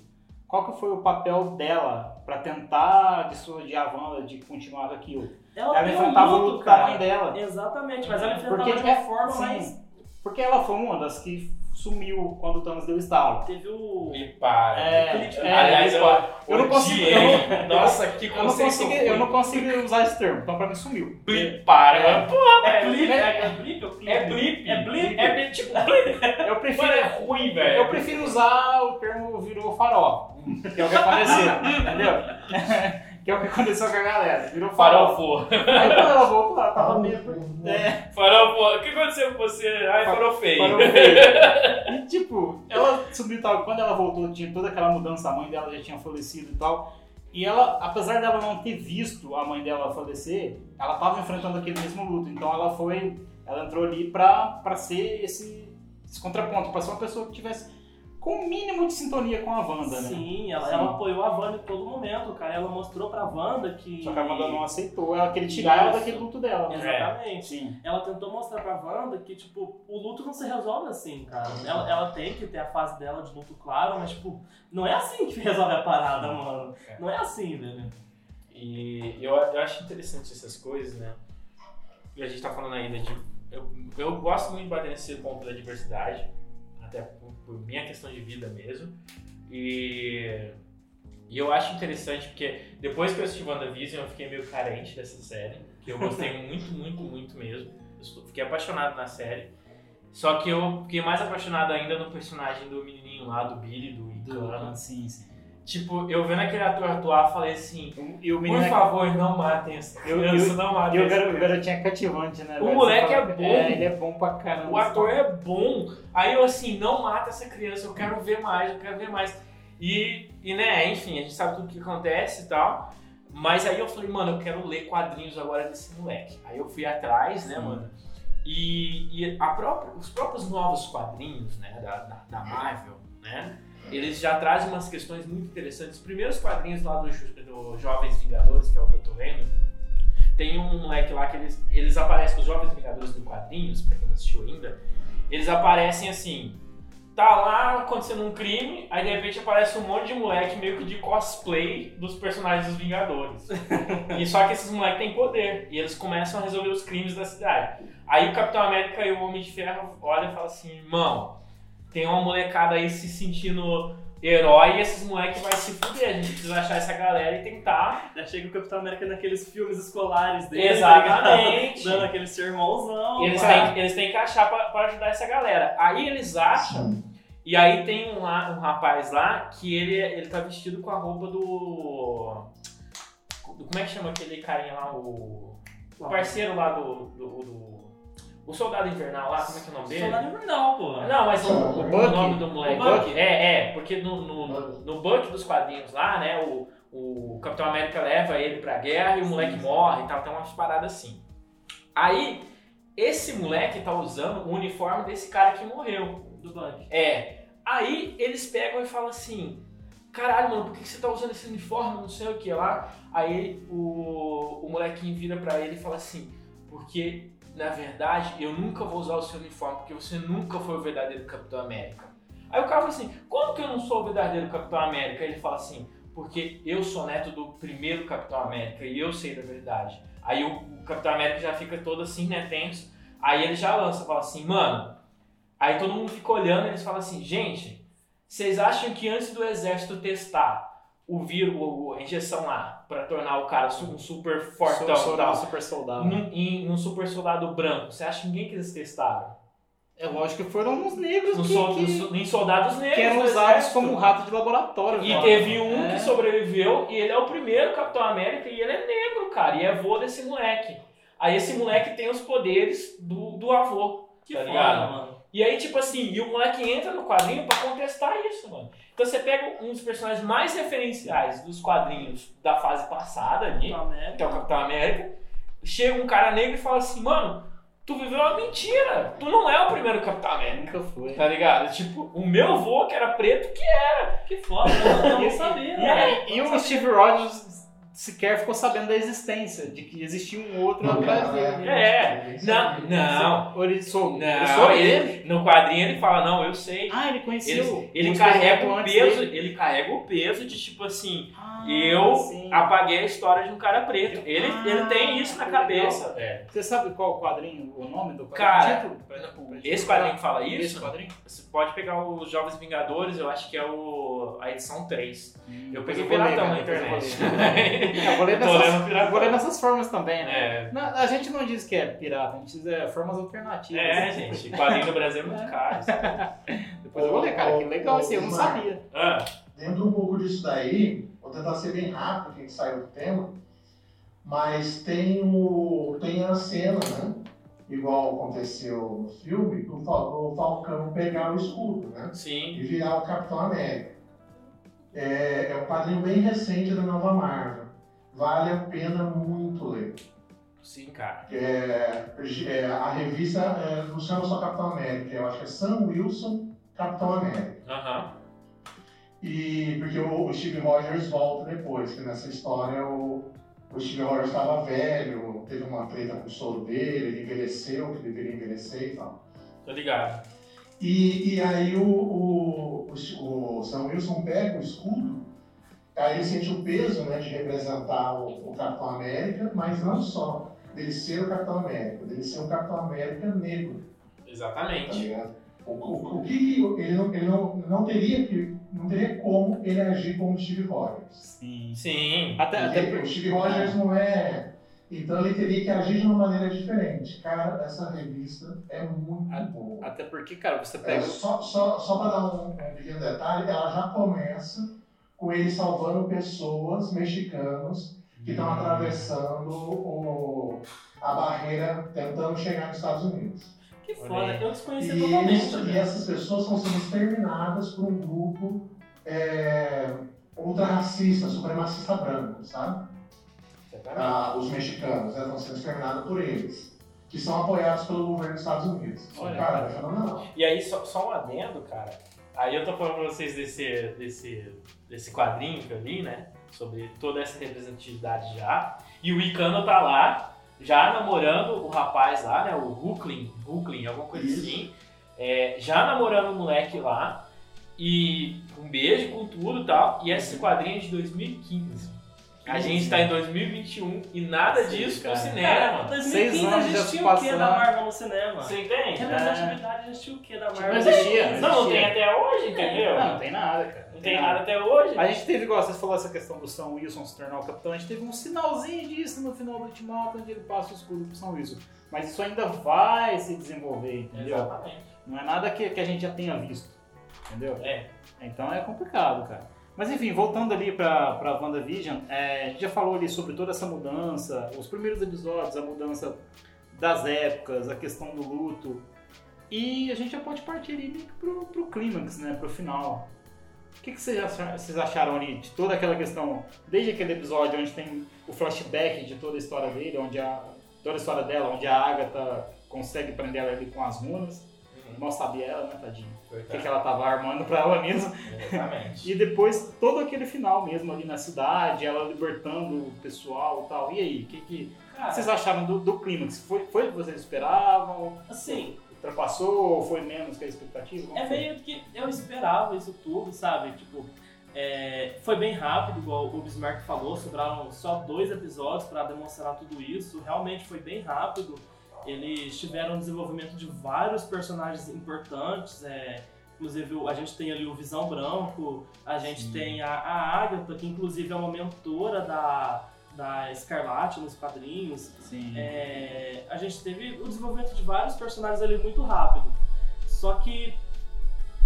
Qual que foi o papel dela pra tentar dissuadir a Wanda de continuar aquilo? ela Ela um enfrentava o luto, luto da mãe dela. Exatamente, mas ela enfrentava Porque de uma é- forma sim. mais. Porque ela foi uma das que sumiu quando o Thanos deu estalo. Teve o. Me para. É, é, Aliás, eu, eu não consigo- eu Nossa, que Eu não, consigo, eu não consigo usar esse termo, então pra mim sumiu. Blip para, É. Porra, É velho. blip? É blip? É blip. É blip? É blip, tipo blip. Eu prefiro, é ruim, velho. eu prefiro usar o termo virou farol, que é o que aconteceu, entendeu? que é o que aconteceu com a galera, virou farol. Farofo. Aí quando ela voltou, ela tava meio... É, Farofo. O que aconteceu com você? Ai, farol feio. farol feio. E tipo, ela subiu e tal, quando ela voltou, tinha toda aquela mudança, a mãe dela já tinha falecido e tal. E ela, apesar dela não ter visto a mãe dela falecer, ela tava enfrentando aquele mesmo luto. Então ela foi, ela entrou ali pra, pra ser esse, esse contraponto, pra ser uma pessoa que tivesse com o mínimo de sintonia com a Wanda, né? Sim, ela, Sim. ela apoiou a Wanda em todo momento, cara. Ela mostrou pra Wanda que. Só que a Wanda não aceitou, ela queria tirar ela daquele luto dela. né? Exatamente. Sim. Ela tentou mostrar pra Wanda que, tipo, o luto não se resolve assim, cara. Ela, ela tem que ter a fase dela de luto claro, mas, tipo, não é assim que resolve a parada, mano. É. Não é assim, velho. E eu, eu acho interessante essas coisas, né? E a gente tá falando ainda de. Eu, eu gosto muito de bater nesse ponto da diversidade, até por, por minha questão de vida mesmo. E, e eu acho interessante porque depois que eu assisti WandaVision eu fiquei meio carente dessa série, que eu gostei muito, muito, muito mesmo. Eu fiquei apaixonado na série. Só que eu fiquei mais apaixonado ainda no personagem do menininho lá, do Billy, do Icano. Sim, sim. Tipo, eu vendo aquele ator atuar, falei assim, E o por é- favor, não matem essa criança, não E matem o essa garo- o criança. garotinho é cativante, né? O velho? moleque fala- é bom. É, ele é bom pra caramba. O ator é bom. Aí eu assim, não mata essa criança, eu quero ver mais, eu quero ver mais. E, e né, enfim, a gente sabe tudo que acontece e tal. Mas aí eu falei, mano, eu quero ler quadrinhos agora desse moleque. Aí eu fui atrás, né, Sim. mano? E, e a própria, os próprios novos quadrinhos, né, da, da, da Marvel, né? Eles já trazem umas questões muito interessantes. Os primeiros quadrinhos lá do, do Jovens Vingadores, que é o que eu tô lendo, tem um moleque lá que eles, eles aparecem, os Jovens Vingadores do quadrinhos, pra quem não assistiu ainda, eles aparecem assim, tá lá acontecendo um crime, aí de repente aparece um monte de moleque meio que de cosplay dos personagens dos Vingadores. e só que esses moleques têm poder, e eles começam a resolver os crimes da cidade. Aí o Capitão América e o Homem de Ferro olham e falam assim, irmão, tem uma molecada aí se sentindo herói e esses moleques vai se fuder, a gente precisa achar essa galera e tentar Já chega o Capitão América naqueles filmes escolares dele. Exatamente. tá ligado? Dando aquele sermãozão. eles têm, eles têm que achar pra, pra ajudar essa galera. Aí eles acham E aí tem um, lá- um rapaz lá que ele, ele tá vestido com a roupa do. do- Como é que chama aquele carinha lá? O, o parceiro lá do, do, do- O soldado invernal lá, como é que é o nome dele? Soldado Invernal, pô. Não, mas o, o, O Bucky. nome do moleque. O Bucky. É, é, porque no, no, no, no Bucky dos quadrinhos lá, né, o, o Capitão América leva ele pra guerra e o moleque morre e tal, tem umas paradas assim. Aí, esse moleque tá usando o uniforme desse cara que morreu. Do Buck. É. Aí eles pegam e falam assim: caralho, mano, por que que você tá usando esse uniforme? Não sei o que lá. Aí o, o molequinho vira pra ele e fala assim: porque na verdade eu nunca vou usar o seu uniforme, porque você nunca foi o verdadeiro Capitão América. Aí o cara fala assim: como que eu não sou o verdadeiro Capitão América? Ele fala assim: porque eu sou neto do primeiro Capitão América e eu sei da verdade. Aí o, o Capitão América já fica todo assim, né, tenso. Aí ele já lança, fala assim, mano. Aí todo mundo fica olhando e eles falam assim, gente, vocês acham que antes do exército testar o vírus, a injeção lá, pra tornar o cara um super fortão e tal, sou super soldado. num, em um super soldado branco, você acha que ninguém que eles testaram? É lógico que foram uns negros No que, sol- que, no so- em soldados negros que eram do usados como rato de laboratório. E cara. teve um É. que sobreviveu e ele é o primeiro Capitão América e ele é negro, cara, e é avô desse moleque. Aí esse moleque tem os poderes do, do avô. Que Tá foda, ligado? mano. E aí, tipo assim, e o moleque entra no quadrinho pra contestar isso, mano. Então você pega um dos personagens mais referenciais dos quadrinhos da fase passada ali, que é o Capitão América, chega um cara negro e fala assim, mano, tu viveu uma mentira. Tu não é o primeiro Capitão América. Nunca foi. Tá ligado? Tipo, o meu avô, que era preto, que era. Que foda, eu não, sabia. E, aí, e o Steve Rogers sequer ficou sabendo da existência, de que existia um outro Não, atrás cara, dele. É, não, não. Ou ele soube, ele Não, soube ele, no quadrinho ele fala, não, eu sei. Ah, ele conhecia Ele, ele carrega o peso, dele. ele carrega o peso de tipo assim, Ah, eu sim. apaguei a história de um cara preto. Ele, Ah, ele tem isso na cabeça, velho. Você sabe qual o quadrinho, o nome do Cara, quadrinho? Pra- Esse quadrinho que fala Esse isso, quadrinho? você pode pegar os Jovens Vingadores, eu acho que é o, a edição 3. Hum, Eu peguei ler, piratão na cara, internet. eu vou ler. Nessas- vou ler nessas formas também, né? É. Não, a gente não diz que é pirata, a gente diz é formas alternativas. É, gente, quadrinho do Brasil é muito caro. sabe? Depois eu vou ler, cara, que legal esse eu não sabia. Ah, Dentro um pouco disso daí, vou tentar ser bem rápido, porque a gente saiu do tema, mas tem, o, tem a cena, né? Igual aconteceu no filme, o Falcão pegar o escudo, né? sim. E virar o Capitão América. É, é um quadrinho bem recente da nova Marvel. Vale a pena muito ler. Sim, cara. É, é, a revista é, não chama só Capitão América, eu acho que é Sam Wilson Capitão América. Aham. E porque o, o Steve Rogers volta depois, que nessa história o, o Steve Rogers estava velho, teve uma treta com o soro dele, ele envelheceu, que deveria envelhecer e tal. Tô ligado. E, e aí o, o, o, o Sam Wilson pega o escudo, aí ele sente o peso né, de representar o, o Capitão América, mas não só dele ser o Capitão América, dele ser um Capitão América negro, tá Exatamente. ligado? O, o, o que ele, não, ele não, não teria que não teria como ele agir como Steve Rogers. Sim. Sim. Até, até o Steve Rogers não é Então ele teria que agir de uma maneira diferente. Cara, essa revista é muito A- boa. Até porque, cara, você É, pega. só só, só para dar um, um pequeno detalhe, ela já começa com ele salvando pessoas mexicanos que estão atravessando o- a barreira tentando chegar nos Estados Unidos. Que foda, eu desconhecia E, totalmente. eles- e né? essas pessoas estão sendo exterminadas por um grupo é, ultra-racista, supremacista branco, sabe? Ah, os mexicanos né, estão sendo exterminados por eles, que são apoiados pelo governo dos Estados Unidos. Olha, cara, cara. é fenomenal. E aí, só, só um adendo, cara. Aí eu tô falando pra vocês desse, desse, desse quadrinho que eu li, né? Sobre toda essa representatividade já. E o Icano tá lá, já namorando o rapaz lá, né? O Hucklin, Hucklin, alguma coisa Isso. assim. É, já namorando o moleque lá. E um beijo com tudo e tal. E esse quadrinho é de 2015. A gente tá em 2021 e nada Sim, disso cara. no cinema, Cara, mano. 2015 Seis anos já existia se o quê da. Marvel no cinema? Você entende? Representatividade existia o quê da Marvel? Não existia, Não, não existia. tem até hoje, entendeu? Não, não tem nada, cara. Não tem nada até hoje. A gente teve, igual você falou, essa questão do Sam Wilson se tornar o capitão, a gente teve um sinalzinho disso no final do Ultimato, onde ele passa o escudo pro Sam Wilson. Mas isso ainda vai se desenvolver, entendeu? Exatamente. Não é nada que, que a gente já tenha visto, entendeu? É. Então é complicado, cara. Mas enfim, voltando ali pra, pra WandaVision, é, a gente já falou ali sobre toda essa mudança, os primeiros episódios, a mudança das épocas, a questão do luto. E a gente já pode partir ali pro, pro clímax, né? Pro final. O que, que vocês, acharam, vocês acharam ali de toda aquela questão, desde aquele episódio onde tem o flashback de toda a história dele, onde a, toda a história dela, onde a Agatha consegue prender ela ali com as runas. Mal sabia ela, né, tadinha? O que, ela tava armando pra ela mesma. Exatamente. E depois todo aquele final mesmo ali na cidade, ela libertando o pessoal e tal. E aí, o que, que Cara, vocês acharam do, do clímax? Foi, foi o que vocês esperavam? assim, Ultrapassou ou foi menos que a expectativa? Como é foi? meio que eu esperava isso tudo, sabe? Tipo, é, foi bem rápido, igual o Bismarck falou, sobraram só dois episódios pra demonstrar tudo isso. Realmente foi bem rápido. Eles tiveram um desenvolvimento de vários personagens importantes. é, inclusive, o- a gente tem ali o Visão Branco, a gente Sim. tem a, a Agatha, que inclusive é uma mentora da, da Escarlate nos quadrinhos. É, a gente teve o desenvolvimento de vários personagens ali muito rápido. Só que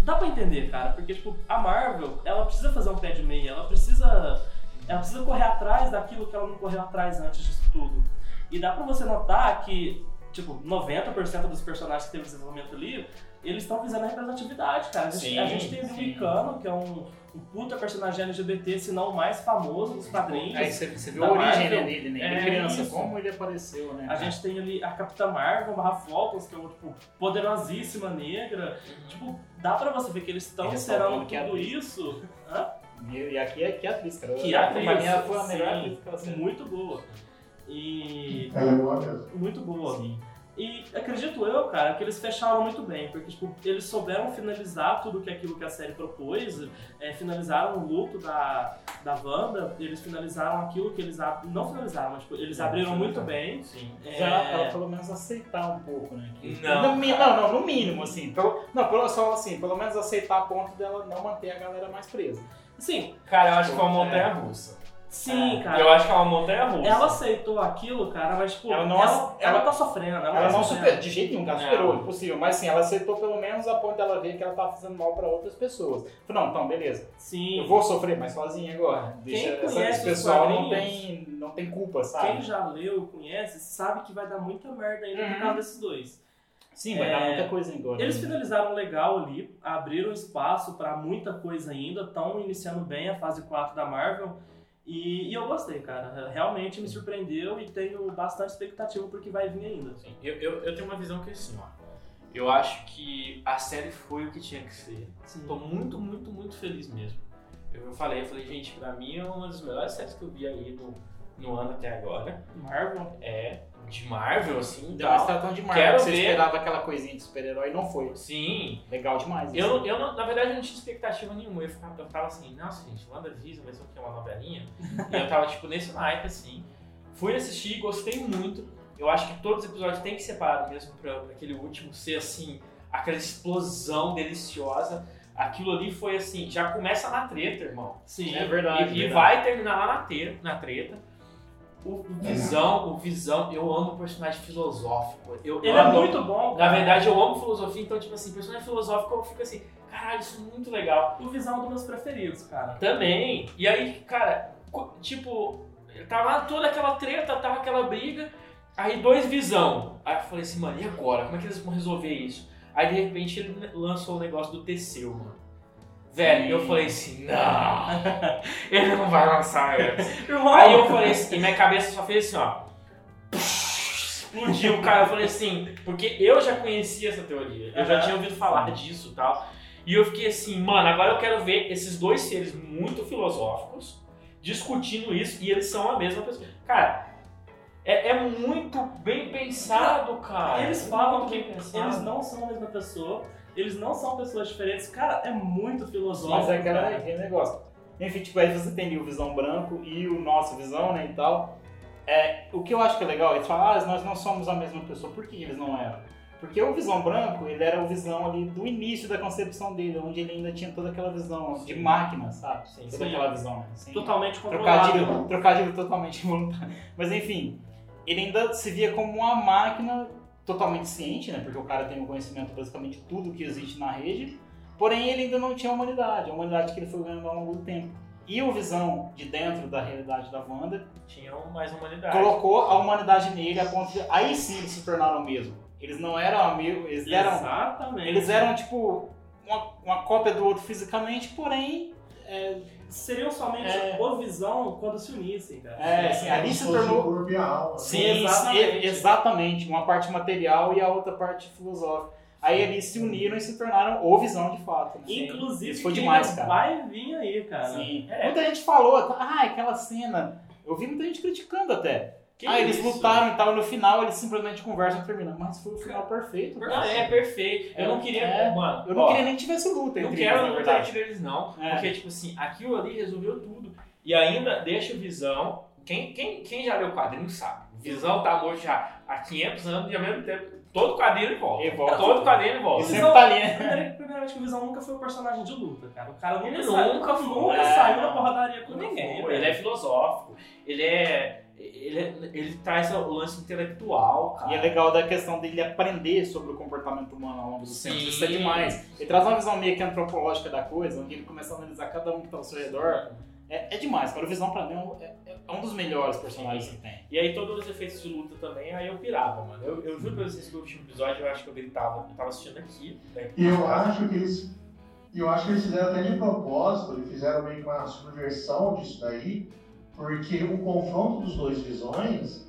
dá pra entender, cara, porque tipo, a Marvel, ela precisa fazer um pé de meia, ela precisa ela precisa correr atrás daquilo que ela não correu atrás antes disso tudo. E dá pra você notar que tipo, 90% dos personagens que teve desenvolvimento ali, eles estão visando a representatividade, cara. A gente, Sim, a gente teve o. Icano, que é um, um puta personagem LGBT, se não o mais famoso dos quadrinhos. Aí você, você viu a origem Marvel. dele, né? Ele É criança, isso. como ele apareceu, né? A gente tem ali a Capitã Marvel, barra Falcons, que é uma tipo, poderosíssima negra. Tipo, dá pra você ver que eles estão E que é tudo isso. Hã? E, aqui é que atriz, cara. Que atriz, Pra mim ela foi a melhor atriz que ela. Muito boa. E. Ela é boa mesmo. Muito boa. Sim. E acredito eu, cara, que eles fecharam muito bem, porque tipo, eles souberam finalizar tudo que aquilo que a série propôs, é, finalizaram o luto da, da Wanda, eles finalizaram aquilo que eles ab- não finalizaram, mas tipo, eles Não, abriram muito bem. Sim. Já É, ela pelo menos aceitar um pouco, né? Que- Não, no, não, não, no mínimo, assim. Pelo, não, pelo, só assim, pelo menos aceitar a ponto dela não manter a galera mais presa. Sim, Cara, eu acho que é uma montanha russa. Sim, É, cara. Eu acho que é uma montanha russa. Ela aceitou aquilo, cara, mas tipo, Ela ela, não ela, ace- ela- tá sofrendo. Ela, Ela tá não superou, de jeito nenhum, ela Não. superou, impossível. Mas assim, ela aceitou pelo menos a ponto dela ver que ela tava fazendo mal pra outras pessoas. Não, então, beleza. Sim. Eu vou sofrer, mas sozinho agora. Deixa, Quem essa- conhece esse os pessoal não tem, não tem culpa, sabe? Quem já leu, conhece, sabe que vai dar muita merda ainda por Uhum. causa desses dois. Sim, vai É, dar muita coisa agora. Eles né? finalizaram legal ali, abriram espaço pra muita coisa ainda, estão iniciando bem a fase 4 da Marvel. E, e eu gostei, cara. Realmente me surpreendeu e tenho bastante expectativa porque vai vir ainda. Sim, Eu, eu, eu tenho uma visão que é assim, ó. Eu acho que a série foi o que tinha que ser. Sim. Tô muito, muito, muito feliz mesmo. Eu falei, eu falei, gente, pra mim é uma das melhores séries que eu vi aí no, no ano até agora. Marvel. É, de Marvel, assim, Deu uma tal. estratégia de Marvel. Quero Você ver. esperava aquela coisinha de super-herói não foi. Sim. Legal demais. Eu, assim. eu não, na verdade, eu não tinha expectativa nenhuma. Eu, ficava, eu tava assim, nossa, gente, WandaVision vai ser o que? Uma novelinha? e eu tava, tipo, nesse naipe, assim. Fui assistir, gostei muito. Eu acho que todos os episódios têm que ser separados mesmo pra, pra aquele último ser, assim, aquela explosão deliciosa. Aquilo ali foi, assim, já começa na treta, irmão. Sim. É verdade. E, e verdade. vai terminar lá na, te- na treta. O, Visão, o Visão, eu amo o personagem filosófico. Eu, Ele é amo- muito bom. Na cara. verdade, eu amo filosofia, então, tipo assim, personagem filosófico eu fico assim, caralho, isso é muito legal. O Visão é um dos meus preferidos, cara. Também. E aí, cara, tipo, tava toda aquela treta, tava aquela briga, aí dois visão. Aí eu falei assim, mano, e agora? Como é que eles vão resolver isso? Aí de repente ele lançou o negócio do Teseu, mano. Velho, eu falei assim, não, ele não vai lançar essa. Irmão, Aí eu falei assim, e minha cabeça só fez assim, ó. Explodiu, cara. Eu falei assim, porque eu já conhecia essa teoria. Eu já tinha ouvido falar disso e tal. E eu fiquei assim, mano, agora eu quero ver esses dois seres muito filosóficos discutindo isso e eles são a mesma pessoa. Cara, é, é muito bem pensado, cara. eles falam Muito que bem pensado. eles não são a mesma pessoa, eles não são pessoas diferentes. Cara, é muito filosófico. Mas é aquela, aquele negócio. Enfim, tipo, aí você tem o Visão Branco e o nosso Visão, né, e tal. É, o que eu acho que é legal, eles falam, ah, nós não somos a mesma pessoa. Por que eles não eram? Porque o Visão Branco, ele era o Visão ali do início da concepção dele, onde ele ainda tinha toda aquela visão de máquina, sabe? Sim, toda sim. aquela visão. Assim, Totalmente controlado. Trocadilho, trocadilho totalmente involuntário. Mas enfim, ele ainda se via como uma máquina totalmente ciente, né? Porque o cara tem o conhecimento de basicamente tudo que existe na rede. Porém, ele ainda não tinha humanidade, a humanidade que ele foi ganhando ao longo do tempo. E o Visão de dentro da realidade da Wanda Tinham mais humanidade. colocou a humanidade nele a ponto de. Aí sim eles se tornaram o mesmo. Eles não eram amigos, eles eram. Exatamente. Eles eram tipo uma, uma cópia do outro fisicamente, porém. É, Seriam somente É. o Visão quando se unissem, cara. é, assim, ali Como se tornou. o corpo e a alma. Sim, Exatamente. exatamente. Uma parte material e a outra parte filosófica. Aí eles se uniram e se tornaram o visão de fato. né? Inclusive, Isso foi que demais, cara. vai vir aí, cara. Sim. É. Muita gente falou, ah, aquela cena. Eu vi muita gente criticando até. Que ah, eles isso? lutaram e tal, e no final eles simplesmente conversam e terminam. Mas foi o final perfeito. Não, cara. é perfeito. Eu não queria. É. Mano, Eu não ó, queria nem que tivesse luta Não entre quero eles, na luta verdade. entre eles, não. É. Porque, tipo assim, aquilo ali resolveu tudo. E ainda deixa o Visão. Quem, quem, quem já leu o quadrinho sabe. O Visão tá morto já há 500 anos e ao mesmo tempo. Todo quadrinho ele volta. Ele volta. Todo quadrinho ele Ele volta. sempre tá ali, né? Primeiro- Primeiramente que o Visão nunca foi um personagem de luta, cara. O cara nunca, Ele saiu, nunca foi. nunca É. saiu na porradaria com ninguém. Ele é filosófico. Ele é. Ele, é- ele traz o lance intelectual, cara. E é legal da questão dele aprender sobre o comportamento humano ao longo do Sim. tempo. Isso é demais. Ele traz uma visão meio que antropológica da coisa, onde ele começa a analisar cada um que tá ao seu redor. É, é demais, cara. O Visão pra mim é um, é- é um dos melhores personagens que tem. E aí todos os efeitos de luta também, aí eu pirava, mano. Eu, eu juro pra vocês que o último episódio eu acho que eu gritava. Eu tava assistindo aqui. né, E eu acho que eles. e Eu acho que eles fizeram até de propósito, eles fizeram meio que uma subversão disso daí, porque o confronto dos dois visões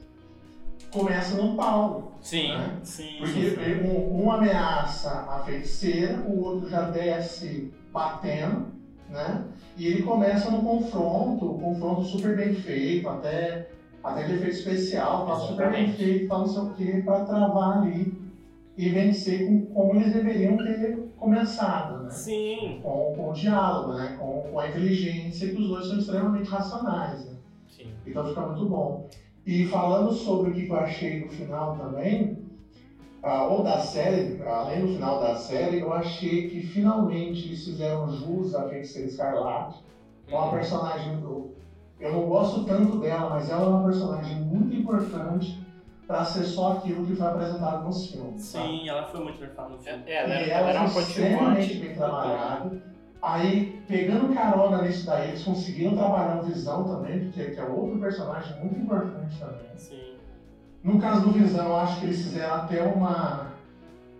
começa no pau. Sim. Né? Sim, Porque um, um ameaça a feiticeira, o outro já desce batendo, né? E ele começa no confronto, um confronto super bem feito, até, até de efeito especial, tá super bem feito, tá não sei o que, pra travar ali e vencer com, como eles deveriam ter começado, né? Sim. Com, com o diálogo, né? Com, com a inteligência, que os dois são extremamente racionais, né? Então fica muito bom. E falando sobre o que eu achei no final também, ah, ou da série, além do final da série, eu achei que finalmente eles fizeram jus à Feiticeira Escarlate. É uma personagem. Eu, eu não gosto tanto dela, mas ela é uma personagem muito importante para ser só aquilo que foi apresentado nos filmes. sabe? Sim, ela foi muito nerfada no filme. É, ela, E era- ela ela era extremamente bem trabalhada. Aí, pegando carona nisso daí, eles conseguiram trabalhar o Visão também, porque que é outro personagem muito importante também. Sim. No caso do Visão, eu acho que eles fizeram até uma.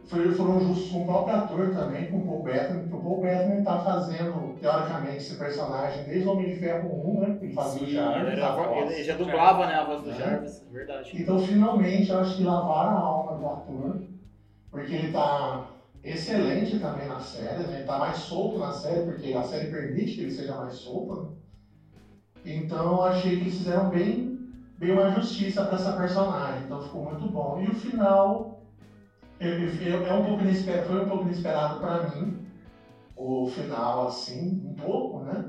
Foi, foram justos com o próprio ator também, com o Paul Bettany, porque o Paul Bettany tá fazendo, teoricamente, esse personagem desde o Homem de Ferro 1, né? Ele fazia o Sim, Jarvis, ele, era ele já dublava né, a voz do É. Jarvis, verdade. Então, finalmente, eu acho que lavaram a alma do ator, porque ele tá excelente também na série, né? Ele tá mais solto na série, porque a série permite que ele seja mais solto, né? Então, eu achei que fizeram bem, bem uma justiça para essa personagem, então ficou muito bom. E o final eu- eu- é um pouco inesperado, foi um pouco inesperado para mim, o final, assim, um pouco, né?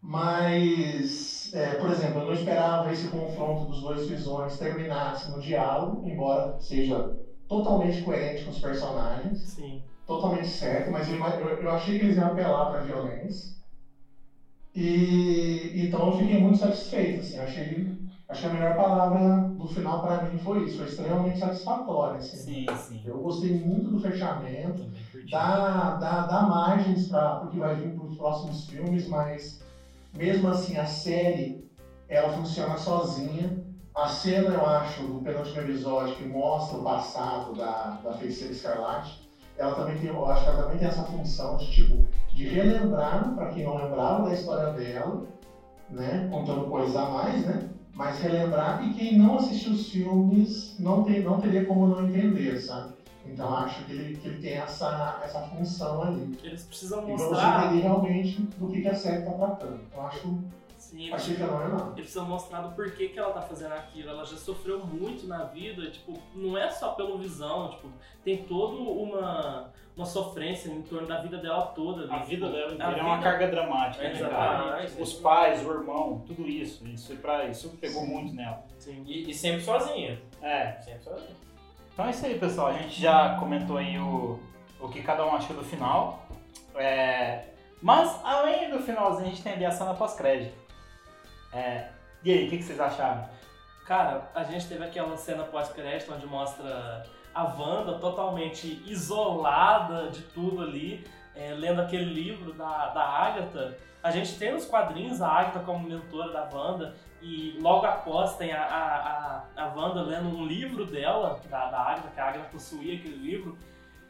Mas, é, por exemplo, eu não esperava esse confronto dos dois visões terminasse no diálogo, embora seja totalmente coerente com os personagens, Sim. totalmente certo, mas eu, eu, eu achei que eles iam apelar para violência. E então eu fiquei muito satisfeito, assim, achei Acho que a melhor palavra do final pra mim foi isso, foi extremamente satisfatória. Assim. Sim, sim. Eu gostei muito do fechamento, dá, dá, dá margens para o que vai vir para os próximos filmes, mas mesmo assim a série ela funciona sozinha. A cena, eu acho, do penúltimo episódio que mostra o passado da, da Feiticeira Escarlate, ela também tem, eu acho que ela também tem essa função de tipo de relembrar para quem não lembrava da história dela, né, contando coisas a mais, né, mas relembrar e quem não assistiu os filmes não tem, não teria como não entender, sabe? Então acho que ele, que ele tem essa, essa função ali. Eles precisam E pra você mostrar. entender realmente do que, que a série está tratando. Então acho, Sim, achei fenomenal. Eles precisam mostrar do porquê que ela tá fazendo aquilo. Ela já sofreu muito na vida, tipo, não é só pelo visão, tipo, tem toda uma, uma sofrência em torno da vida dela toda. ali, A vida tipo, dela a inteira é uma vida- carga dramática, né, cara? Os pais, o irmão, tudo isso. Isso, pra, isso pegou muito nela. Sim. E, e sempre sozinha. É. Sempre sozinha. Então é isso aí, pessoal. A gente já comentou aí o, o que cada um achou do final. É, Mas, além do finalzinho, a gente tem ali a cena pós-crédito. É, E aí, o que, que vocês acharam? Cara, a gente teve aquela cena pós-crédito onde mostra a Wanda totalmente isolada de tudo ali, é, lendo aquele livro da, da Agatha. A gente tem nos quadrinhos a Agatha como mentora da Wanda e logo após tem a, a, a, a Wanda lendo um livro dela, da, da Agatha, que a Agatha possuía aquele livro.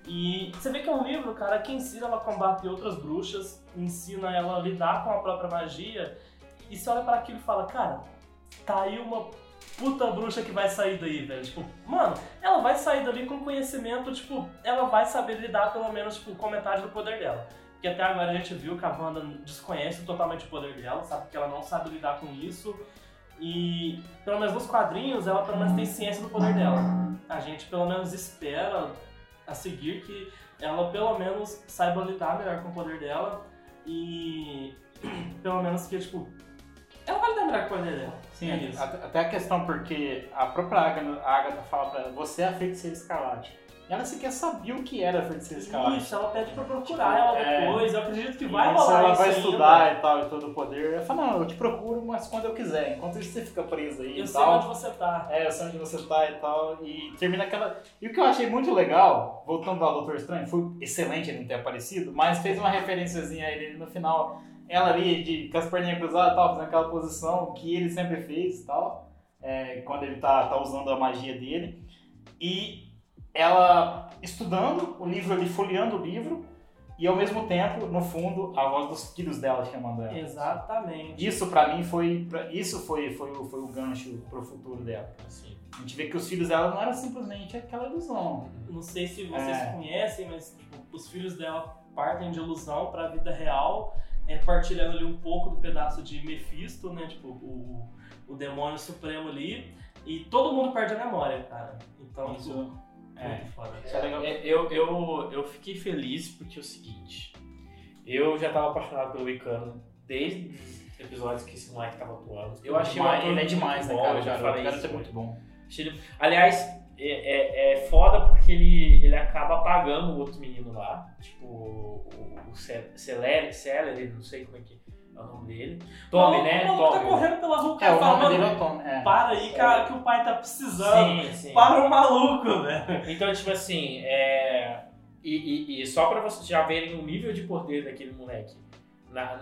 E você vê que é um livro, cara, que ensina ela a combater outras bruxas, ensina ela a lidar com a própria magia. E você olha para aquilo e fala, cara, tá aí uma puta bruxa que vai sair daí, velho. Tipo, mano, ela vai sair dali com conhecimento, tipo, ela vai saber lidar pelo menos tipo, com metade do poder dela. Porque até agora a gente viu que a Wanda desconhece totalmente o poder dela, sabe que ela não sabe lidar com isso. E pelo menos nos quadrinhos ela pelo menos tem ciência do poder dela. A gente pelo menos espera a seguir que ela pelo menos saiba lidar melhor com o poder dela e pelo menos que tipo ela vai melhor com o dela. Sim, é isso. até a questão porque a própria Agatha, a Agatha fala pra ela, você é a feiticeira escarlate. E ela sequer sabia o que era a feiticeira escarlate. Isso, ela pede pra procurar ela É. depois. Eu acredito que vai rolar ela vai ainda. estudar e tal, e todo o poder. Eu falo, não, eu te procuro, mas quando eu quiser. Enquanto isso você fica preso aí Eu e sei tal. onde você tá. É, eu sei onde você tá e tal. E termina aquela. E o que eu achei muito legal, voltando ao Doutor Estranho, foi excelente ele não ter aparecido, mas fez uma referenciazinha a ele no final. Ela ali, de, com as perninhas cruzadas tal, fazendo aquela posição que ele sempre fez tal. é, quando ele tá, tá usando a magia dele. E ela estudando o livro ali, folheando o livro. E ao mesmo tempo, no fundo, a voz dos filhos dela chamando ela. Exatamente. Isso pra mim foi. Isso foi, foi, o- foi o gancho pro futuro dela. Assim. A gente vê que os filhos dela não eram simplesmente aquela ilusão. Não sei se vocês É. conhecem, mas tipo, os filhos dela partem de ilusão pra vida real, é, partilhando ali um pouco do pedaço de Mephisto, né? Tipo, o, o demônio supremo ali. E todo mundo perde a memória, cara. Então, Isso, tipo, é. muito foda. Isso é legal. É, Eu, eu, eu fiquei feliz porque é o seguinte. Eu já tava apaixonado pelo Icano desde os episódios que esse moleque tava atuando. Eu achei o Demais, ele é demais, né, bom, cara? eu já O falei cara isso. é muito bom. Achei ele- Aliás, é, é, é foda porque ele, ele acaba apagando o outro menino lá. Tipo, o, o Ce- Celere, Celery, não sei como é que é o nome dele. Tommy, O né? maluco tá correndo pela rua, o É, cara o fala, nome dele é o Tom. É. para aí, cara, que o pai tá precisando. Sim, sim. Para o maluco, velho. Então, tipo assim, é... E, e- e só pra vocês já verem o nível de poder daquele moleque. Na,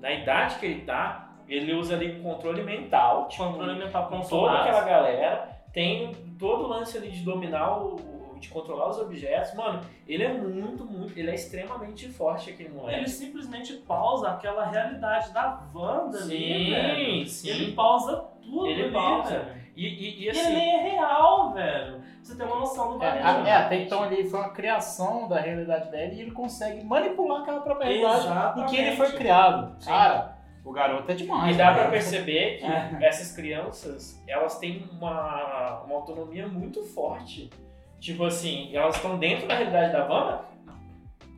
na idade que ele tá, ele usa ali controle mental. Tipo, Controle mental com toda aquela galera. Tem todo o lance ali de dominar o. de controlar os objetos. Mano, ele é muito, muito. Ele é extremamente forte aquele moleque. Ele simplesmente pausa aquela realidade da Wanda ali, velho. Sim, sim. Ele pausa tudo Ele ali, pausa. velho. E, e, e E ele assim. nem é real, velho. Pra Você tem uma noção do É, bagulho. a- é, até então ele foi uma criação da realidade dele e ele consegue manipular aquela própria realidade em que ele foi criado. Sim. Cara, o garoto é demais. E dá pra perceber que É. essas crianças, elas têm uma, uma autonomia muito forte. Tipo assim, elas estão dentro da realidade da Wanda,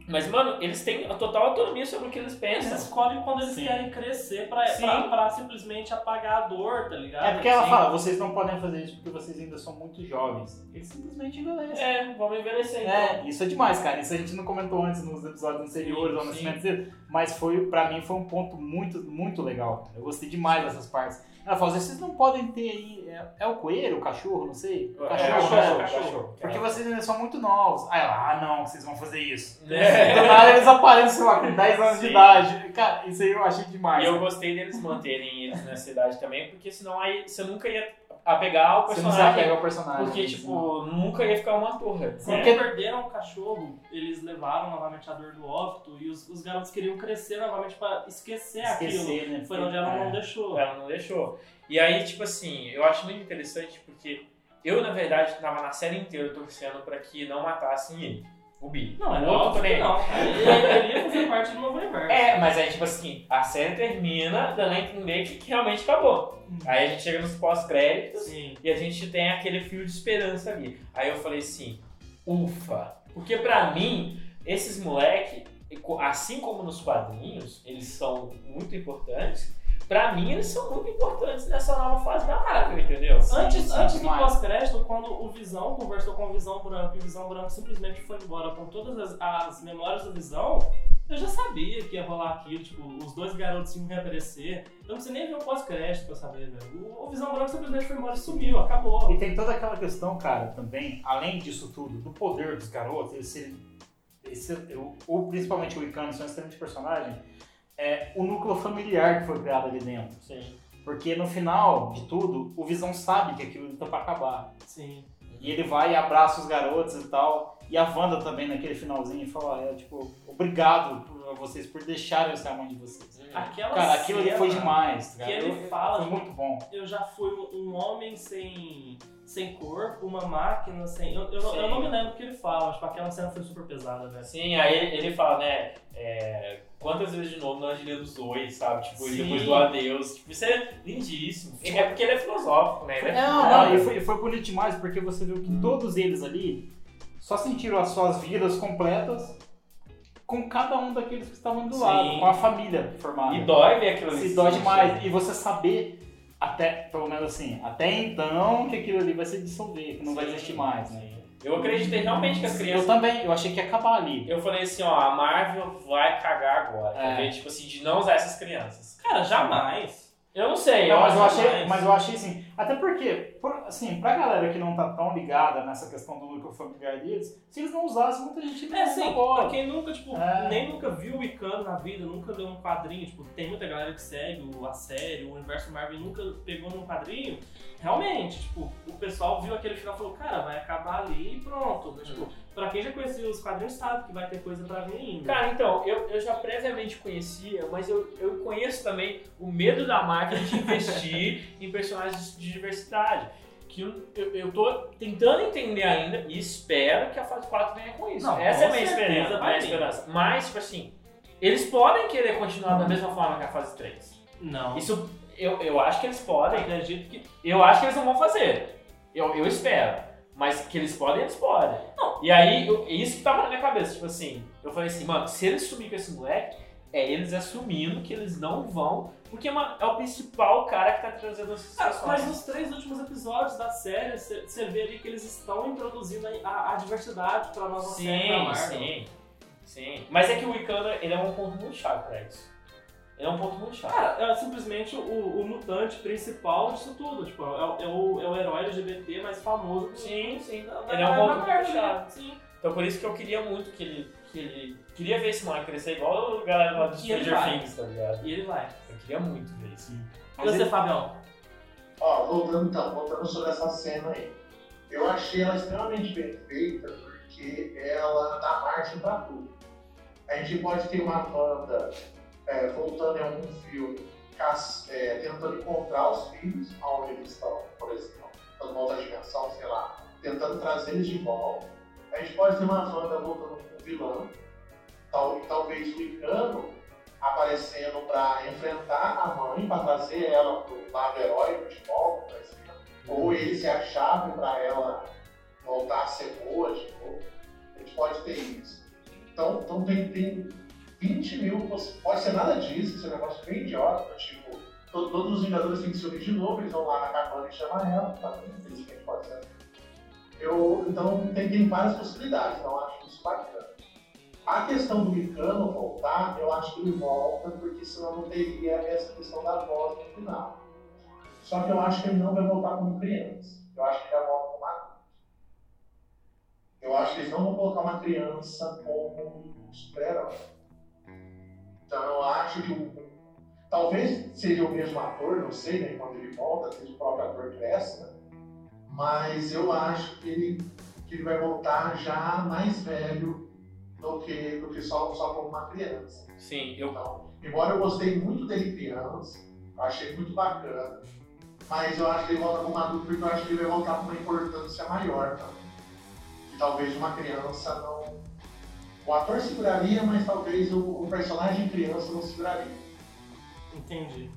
mas, mano, eles têm a total autonomia sobre o que eles Eles pensam. escolhem quando eles Sim. querem crescer pra, pra, pra simplesmente apagar a dor, tá ligado? É porque ela Sim. fala, vocês não podem fazer isso porque vocês ainda são muito jovens. Eles simplesmente envelhecem. É, vamos envelhecer então. É, isso é demais, cara. Isso a gente não comentou antes nos episódios anteriores, ao nascimento dele, mas foi, pra mim, foi um ponto muito, muito legal. Eu gostei demais dessas partes. Ela fala, vocês não podem ter aí. É, é o coelho, o cachorro, não sei? O É, cachorro, cachorro, né? cachorro. Porque vocês ainda são muito novos. Aí ela, ah não, vocês vão fazer isso. É. Do nada eles aparecem, sei lá, com 10 anos de Sim. idade. Cara, isso aí eu achei demais. E eu gostei deles manterem eles nessa idade também, porque senão aí você nunca ia apegar o Você não personagem. apega ao personagem. Porque, né? tipo, nunca ia ficar uma torre. Quando Porque- perderam o cachorro, eles levaram novamente a dor do óbito e os, os garotos queriam crescer novamente pra esquecer, aquilo. esquecer, né? Foi onde ela É. não deixou. Ela não deixou. E aí, tipo assim, eu acho muito interessante porque eu, na verdade, tava na série inteira torcendo pra que não matassem ele, o Billy. Não, é outro que também. não. Ele, ia fazer parte do novo universo. É, mas aí, tipo assim, a série termina dando a entender que realmente acabou. Aí a gente chega nos pós-créditos e a gente tem aquele fio de esperança ali. Aí eu falei assim, ufa. Porque pra mim, esses moleque, assim como nos quadrinhos, eles são muito importantes. Pra mim, eles são muito importantes nessa nova fase da Marvel, entendeu? Antes, sim, antes do pós-crédito, quando o Visão conversou com o Visão Branco e o Visão Branco simplesmente foi embora com todas as, as memórias do Visão, eu já sabia que ia rolar aquilo, tipo, os dois garotos iam reaparecer. Eu não precisei nem ver o pós-crédito pra saber, velho. O, o Visão Branco simplesmente foi embora e sumiu, acabou. E tem toda aquela questão, cara, também, além disso tudo, do poder dos garotos, eles serem. Esse, o- ou principalmente o Icano ser um excelente personagem, é o núcleo familiar que foi criado ali dentro. Sim. Porque no final de tudo, o Visão sabe que aquilo tá pra acabar. Sim. E ele vai e abraça os garotos e tal. E a Wanda também naquele finalzinho fala, é, tipo, obrigado por vocês por deixarem eu ser a mãe de vocês. Aquela Cara, aquilo cena foi demais. Cara. que ele fala, Foi muito bom. eu já fui um homem sem, sem corpo, uma máquina sem. Eu, eu, não- eu não me lembro o que ele fala, mas tipo, aquela cena foi super pesada, velho. Sim, aí ele, ele fala, né? é, quantas vezes de novo nós diremos dois, sabe? Tipo, e Sim. depois do adeus. Tipo, isso é lindíssimo. É porque ele é filosófico, né? Ele é Não, não, e foi, foi bonito demais porque você viu que todos eles ali só sentiram as suas vidas completas com cada um daqueles que estavam do Sim. lado, com a família formada. E dói ver aquilo ali. Se se dói demais. E você saber, até, pelo menos assim, até então que aquilo ali vai se dissolver, que não vai Sim, existir mais, né? sim. Eu acreditei realmente que as Eu crianças. também, eu achei que ia acabar ali. Eu falei assim, ó, a Marvel vai cagar agora. É. Ver? Tipo assim, de não usar essas crianças. Cara, jamais. Eu não sei, Não, eu mas eu achei, mais. mas eu achei assim, até porque, por- assim, pra galera que não tá tão ligada nessa questão do núcleo familiar deles, se eles não usassem, muita gente não É, ia sim, agora. pra quem nunca, tipo, É. nem nunca viu o Icano na vida, nunca leu um quadrinho, tipo, tem muita galera que segue o- a série, o universo Marvel nunca pegou num quadrinho, realmente, tipo, o pessoal viu aquele final e falou, cara, vai acabar ali e pronto. Tipo, pra quem já conhecia os quadrinhos sabe que vai ter coisa pra vir ainda. Cara, então, eu, eu já previamente conhecia, mas eu, eu conheço também o medo da Marvel de investir em personagens de diversidade. Que eu, eu, eu tô tentando entender ainda e espero que a fase 4 venha com isso. Não, Essa é a minha esperança, minha esperança. Mas, tipo assim, eles podem querer continuar da mesma forma que a fase 3. não. Isso eu, eu acho que eles podem. acredito que. Eu acho que eles não vão fazer. Eu, eu espero. Mas que eles podem, eles podem. E aí, eu- isso que tava na minha cabeça. Tipo assim, eu falei assim, mano, se eles sumir com esse moleque, é eles assumindo que eles não vão, porque mano, é o principal cara que tá trazendo essas Cara, mas nos três últimos episódios da série, você vê ali que eles estão introduzindo a, a diversidade pra nova série da Sim, Marvel. sim, sim. Mas é que o Icano, ele é um ponto muito chave pra isso. É um ponto muito chave. Cara, é simplesmente o, o mutante principal disso tudo. Tipo, é, o- é o, é o herói LGBT mais famoso do Sim, sim. da- Ele é um da- ponto muito né? Sim. Então por isso que eu queria muito que ele. Que ele queria ver esse moleque crescer igual a galera lá do Stranger. Things, tá ligado? E ele vai. Eu queria muito ver isso. E você, ele- Fabião? Ó, voltando então, voltando sobre essa cena aí. Eu achei ela extremamente bem feita porque ela dá margem pra tudo. A gente pode ter uma banda é, voltando em algum filme, é, tentando encontrar os filhos onde eles estão, por exemplo, numa outra dimensão, sei lá, tentando trazer eles de volta. A gente pode ter uma banda voltando com um vilão, tal, talvez o Icano aparecendo para enfrentar a mãe, para trazer ela pro lado heróico de volta, por exemplo. ou ele ser a chave para ela voltar a ser boa de novo. A gente pode ter isso. Então, então tem, tem 20 mil, pode ser nada disso, esse é um negócio bem idiota, tipo, to- todos os Vingadores têm que se unir de novo, eles vão lá na cabana e chamam ela, tá? infelizmente pode ser. Eu, então tem, tem várias possibilidades, então acho isso bacana. A questão do Icano voltar, eu acho que ele volta, porque senão não teria essa questão da voz no final. Só que eu acho que ele não vai voltar como criança. Eu acho que ele vai voltar como adulto. Eu acho que eles não vão colocar uma criança como um super-herói. Então acho que o, talvez seja o mesmo ator, não sei, né? Quando ele volta, seja o próprio ator cresce, né? Mas eu acho que ele, que ele vai voltar já mais velho do que, do que só, só como uma criança. Sim, eu. Então, embora eu gostei muito dele criança, eu achei muito bacana, mas eu acho que ele volta como adulto porque eu acho que ele vai voltar com uma importância maior também. Que talvez uma criança não. O ator seguraria, mas talvez o, o personagem criança não seguraria. Entendi.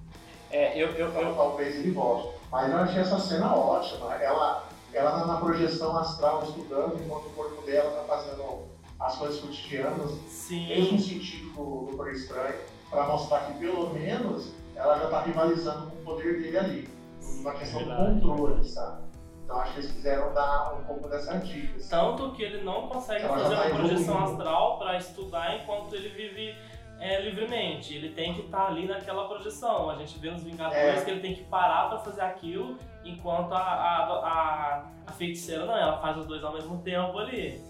É, eu, eu, Então eu, talvez ele volte. Mas eu achei essa cena ótima. Ela, ela na- na projeção astral estudando, enquanto o corpo dela tá fazendo as coisas cotidianas, mesmo Sim. sentido do Doutor Estranho, para mostrar que pelo menos ela já tá rivalizando com o poder dele ali. Uma questão do Verdade. controle, sabe? Então acho que eles quiseram dar um pouco dessa dica. assim. Tanto que ele não consegue Ela já fazer tá uma projeção astral para estudar enquanto ele vive é, livremente. Ele tem que estar ali naquela projeção. A gente vê nos Vingadores É. que ele tem que parar para fazer aquilo, enquanto a, a, a, a feiticeira não, ela faz os dois ao mesmo tempo ali.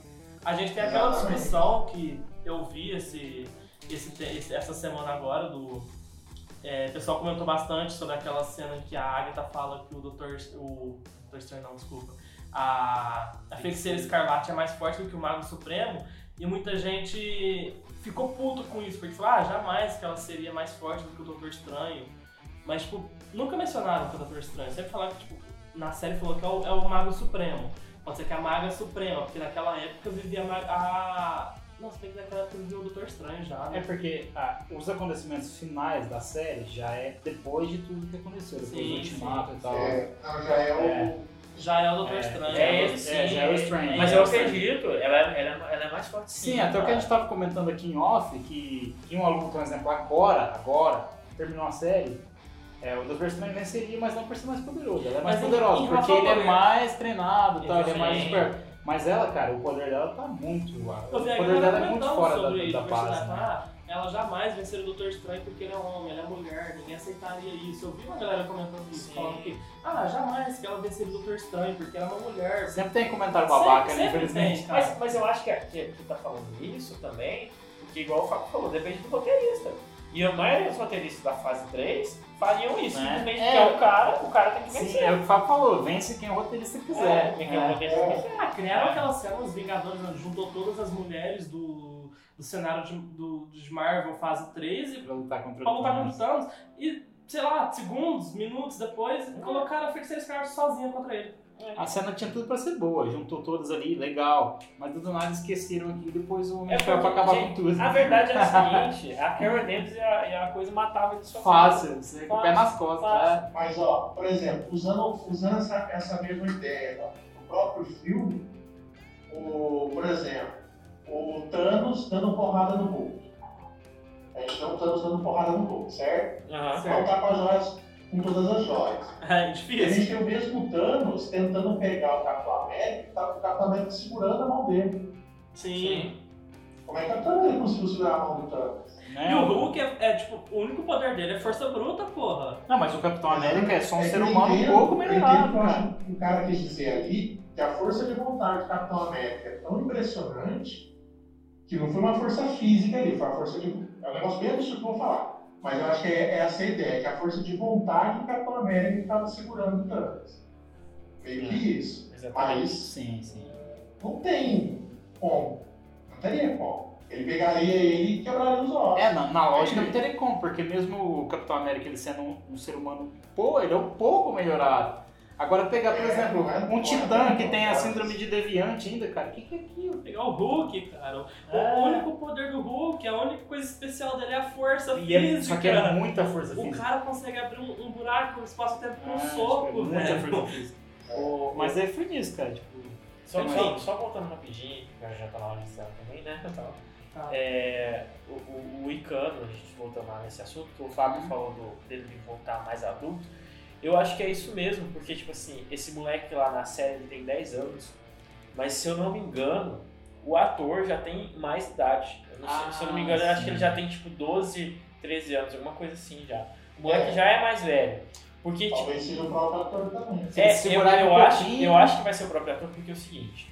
A gente tem aquela Exatamente. discussão que eu vi esse, esse, essa semana agora do. é, o pessoal comentou bastante sobre aquela cena que a Agatha fala que o Doutor. O Estranho não, desculpa. A, a feiticeira escarlate é mais forte do que o Mago Supremo. E muita gente ficou puto com isso, porque falou, ah, jamais que ela seria mais forte do que o Doutor Estranho. Mas, tipo, nunca mencionaram que o Doutor Estranho. Sempre falaram que, tipo, na série falou que é o, é o Mago Supremo. Pode ser que é a Maga Suprema, porque naquela época vivia a. a... Não, se bem que naquela época vivia o Doutor Estranho já, É né? porque ah, os acontecimentos finais da série já é depois de tudo que aconteceu, depois Sim, do ultimato e tal. É, não, já é o. É. Já é o Doutor É, Estranho. é é, sim. já é o Strange. Mas É eu o Strange. acredito, ela, ela, ela é mais forte Sim, até o que a gente estava comentando aqui em off, que em uma luta, por exemplo, agora, agora, terminou a série, é, o Doutor Estranho venceria, mas não por ser mais poderoso. Ela é mais Mas poderosa, porque ele é mais treinado, tal, ele é mais Sim. super. Mas ela, cara, o poder dela tá muito. O poder dela é muito fora da, da o base. Né? Ah, ela jamais venceria o Doutor Estranho porque ele é homem, ela é mulher, ninguém aceitaria isso. Eu vi uma galera comentando isso, Sim. falando que, ah, jamais que ela venceria o Doutor Estranho porque ela é uma mulher. Sempre tem comentário babaca, Sempre- né? sempre Infelizmente. tem. Mas, mas eu acho que, que tu tá falando isso também, porque igual o Fábio falou, depende do roteirista. E a maioria dos roteiristas da fase 3 fariam isso, É. simplesmente É. porque é o cara, o cara tem que Sim, vencer. é o que o Fábio falou, vence quem o roteirista quiser. É, quem é o É. roteirista quiser. Ah, criaram aquela cena, os Vingadores né, juntou todas as mulheres do, do cenário de, do, de Marvel fase 3 e Pra lutar contra pra o lutar Thanos. contra o Thanos. E, sei lá, segundos, minutos depois, colocaram a Feiticeira Escarlate sozinha contra ele. A cena tinha tudo pra ser boa, juntou todas ali, legal. Mas do nada esqueceram aqui e depois o homem É foi pra acabar gente, com tudo. A verdade é a seguinte, a Carol Danvers e a, e a coisa matava ele só Fácil, você com o pé nas costas. Né? Mas, ó, por exemplo, usando, usando essa, essa mesma ideia ó, no próprio filme, o, por exemplo, o Thanos dando porrada no Hulk. A gente tem o Thanos dando porrada no Hulk, certo? Aham. Certo. Então tá com as joias, com todas as joias. É E a difícil. gente tem o mesmo Thanos tentando pegar o Capitão América e tá com o Capitão América segurando a mão dele. Sim. Como é que o Capitão América conseguiu segurar a mão do Thanos? Né? E o Hulk é, é, tipo, o único poder dele é força bruta, porra. Não, mas o Capitão América é só um É ser humano um pouco melhorado, cara. que o cara quis dizer ali que a força de vontade do Capitão América é tão impressionante que não foi uma força física ali, foi uma força de. É um negócio bem absurdo que eu vou falar. Mas eu acho que é, essa a ideia, que a força de vontade do Capitão América estava segurando o Thanos. Meio que isso. Exatamente. Mas Sim, sim. não tem como. Não teria como. Ele pegaria ele e quebraria os ossos. É, na, na lógica não teria como, porque mesmo o Capitão América ele sendo um, um ser humano, pô, ele é um pouco melhorado. Agora pegar, por É, exemplo, é- um é titã tão que tem a bom, síndrome de deviante ainda, cara, o que, que é aquilo? Pegar o Hulk, cara. O, É. o único poder do Hulk, a única coisa especial dele é a força E é, física. só que é muita força O física. cara consegue abrir um, um buraco no espaço-tempo com um É, soco, tipo, é muita força física. O- Mas é foi nisso, cara, tipo... Só, só, só voltando rapidinho, que já tá na hora de encerrar também, né? Tá. é, o, o, o Icano, a gente voltando lá nesse assunto, que o Fábio falou do, dele de voltar mais adulto, eu acho que é isso mesmo, porque, tipo assim, esse moleque lá na série ele tem 10 anos, mas se eu não me engano, o ator já tem mais idade. Eu não sei- se eu não me engano, eu acho que ele já tem tipo 12, 13 anos, alguma coisa assim já. O moleque É. já é mais velho. Porque, tipo, Talvez seja o próprio ator também. Se é, eu, um acho, pouquinho- eu acho que vai ser o próprio ator, porque é o seguinte.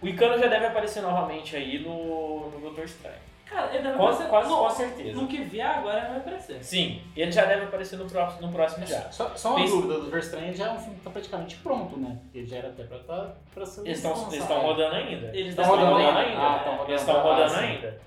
O Icano já deve aparecer novamente aí no, no Doutor Estranho. Cara, ele deve Com, aparecer. quase no, com certeza. no que vier agora ele vai aparecer. Sim, ele já deve aparecer no próximo, no próximo já. Só, só uma Pensa- dúvida, o Doutor Estranho já é um filme que tá praticamente pronto, né? Ele já era até pra, tá, pra ser Eles estão rodando ainda. Eles estão rodando, rodando ainda. Ah, estão rodando. Eles estão Ah, rodando sim. ainda.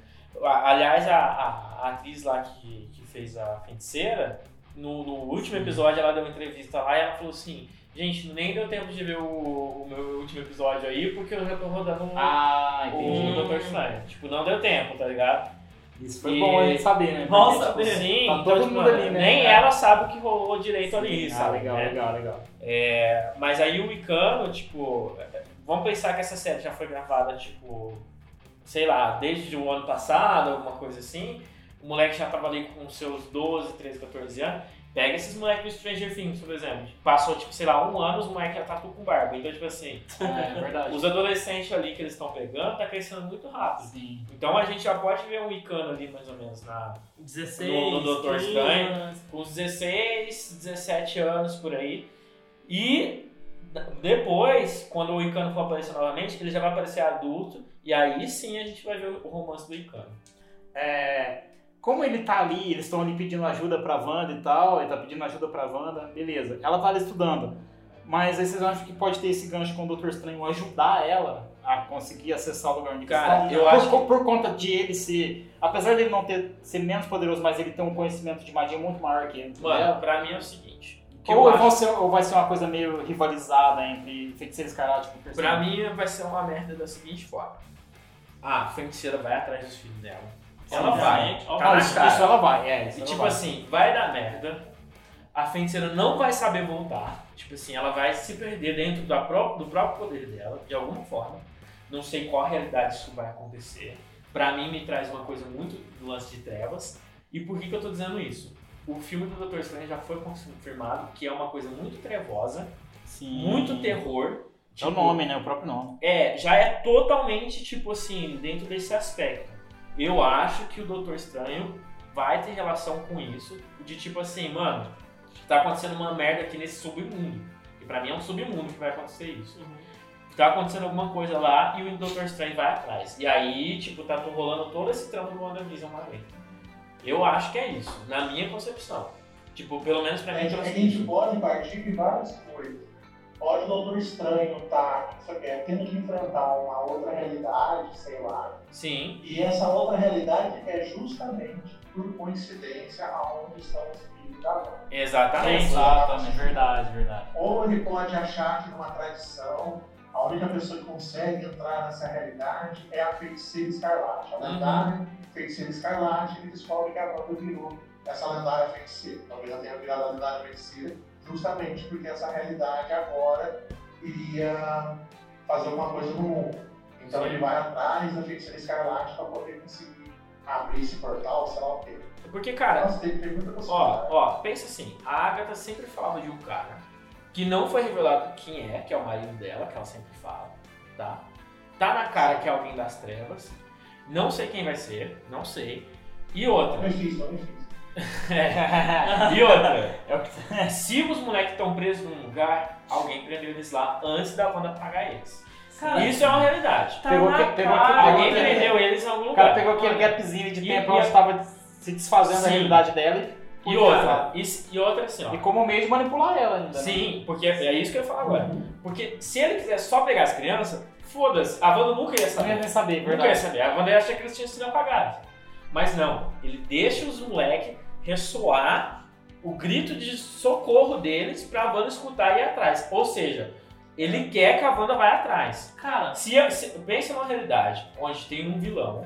Aliás, a, a- a atriz lá que, que fez a feiticeira, no, no último episódio ela deu uma entrevista lá e ela falou assim, gente, nem deu tempo de ver o, o meu último episódio aí, porque eu já tô rodando o- Ah, o. Doutor Estranho. Tipo, não deu tempo, tá ligado? Isso foi E- bom a gente saber, né? Nossa, Porque, tipo, Sim, tá então, todo tipo, mundo ali, né? Nem ela sabe o que rolou direito ali, Sim, Ah, sabe? legal, né? legal, legal. É, mas aí o Icano, tipo, vamos pensar que essa série já foi gravada, tipo, sei lá, desde o ano passado, alguma coisa assim. O moleque já tava ali com seus 12, 13, 14 anos. Pega esses moleques do Stranger Things, por exemplo. Passou, tipo, sei lá, um ano, os moleques já tá tudo com barba. Então, tipo assim, É, é verdade. os adolescentes ali que eles estão pegando tá crescendo muito rápido. Sim. Então a gente já pode ver um Icano ali, mais ou menos, na, 16, No- no Doutor 15, Estranho. com uns 16, 17 anos por aí. E depois, quando o Icano for aparecer novamente, ele já vai aparecer adulto. E aí sim a gente vai ver o romance do Icano. É, como ele tá ali, eles estão ali pedindo ajuda pra Wanda e tal, ele tá pedindo ajuda pra Wanda, beleza. Ela tá ali estudando. Mas aí vocês acham que pode ter esse gancho com o Doutor Estranho ajudar ela a conseguir acessar o lugar onde Cara, estão? eu por, acho por, por conta de ele ser. Apesar dele não ter ser menos poderoso, mas ele tem um conhecimento de magia muito maior que ele. Mano, dela. pra mim é o seguinte. Ou, acho- ser- ou vai ser uma coisa meio rivalizada entre Feiticeiro Escarlate e Pra mim vai ser uma merda da seguinte forma. Ah, a feiticeira vai atrás dos filhos dela. Ela vai. realmente. Tá isso, cara. isso ela vai, é. Isso E tipo vai. assim, vai dar merda. A feiticeira não vai saber voltar. Tipo assim, ela vai se perder dentro da pró- do próprio poder dela, de alguma forma. Não sei qual realidade isso vai acontecer. Pra mim, me traz uma coisa muito do lance de trevas. E por que, que eu tô dizendo isso? O filme do Doutor Estranho já foi confirmado que é uma coisa muito trevosa, Sim. muito terror. É o Tipo, nome, né? O próprio nome. é, já é totalmente, tipo assim, dentro desse aspecto. Eu acho que o Doutor Estranho vai ter relação com isso, de tipo assim, mano, tá acontecendo uma merda aqui nesse submundo. E pra mim é um submundo que vai acontecer isso. Tá acontecendo alguma coisa lá e o Doutor Estranho vai atrás. E aí, tipo, tá rolando todo esse tramo do WandaVision lá dentro. Eu acho que é isso, na minha concepção. Tipo, pelo menos pra mim, É, pelo a gente seguinte. pode partir de várias coisas. Pode o Doutor Estranho estar tendo que enfrentar uma outra realidade, sei lá. Sim, E essa outra realidade é justamente por coincidência aonde estão os filhos da Wanda. exatamente. Exatamente, verdade, verdade. Ou ele pode achar que numa tradição, a única pessoa que consegue entrar nessa realidade é a feiticeira escarlate. A Uhum. lendária feiticeira escarlate, ele descobre que a Wanda virou essa lendária feiticeira. Talvez ela tenha virado a lendária feiticeira justamente porque essa realidade agora iria fazer alguma coisa no mundo. Então ele vai atrás da feiticeira escarlate para poder conseguir abrir esse portal, sei lá o quê. Porque, cara, Nossa, tem, tem muita Ó, ó, pensa assim, a Agatha sempre falava de um cara que não foi revelado quem é, que é o marido dela, que ela sempre fala, tá? Tá na cara que é alguém das trevas. Não sei quem vai ser, não sei. E outra, é é difícil. E outra, É o que- se os moleques estão presos num lugar, alguém prendeu eles lá antes da Wanda pagar eles. Cara, Isso é uma realidade. tá Pegou que- pegou que- Alguém pegou que- prendeu eles em algum O lugar. cara pegou aquele gapzinho de E- tempo e onde estava se desfazendo da realidade dela e E outra, e, e outra assim, ó. E como meio de manipular ela ainda. né? Sim, porque é isso que eu ia falar agora. Porque se ele quiser só pegar as crianças, foda-se, a Wanda nunca ia Não ia saber. saber, Nunca ia verdade. saber. A Wanda ia achar que eles tinham sido apagados. Mas não, ele deixa os moleques ressoar o grito de socorro deles pra Wanda escutar e ir atrás. Ou seja, ele quer que a Wanda vá atrás. Cara, Se, se pensa numa realidade onde tem um vilão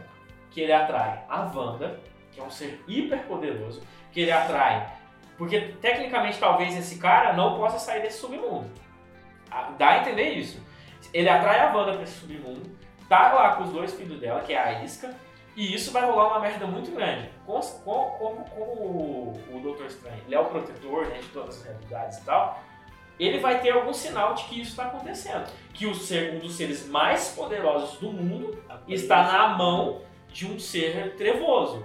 que ele atrai a Wanda, que é um ser hiper poderoso, que ele atrai. Porque tecnicamente talvez esse cara não possa sair desse submundo. Ah, Dá a entender isso. Ele atrai a Wanda pra esse submundo, tá lá com os dois filhos dela, que é a Isca, e isso vai rolar uma merda muito grande. Como, como, como- como o, o Doutor Estranho ele é o protetor né, de todas as realidades e tal, ele vai ter algum sinal de que isso está acontecendo. Que o ser, um dos seres mais poderosos do mundo está na mão de um ser trevoso.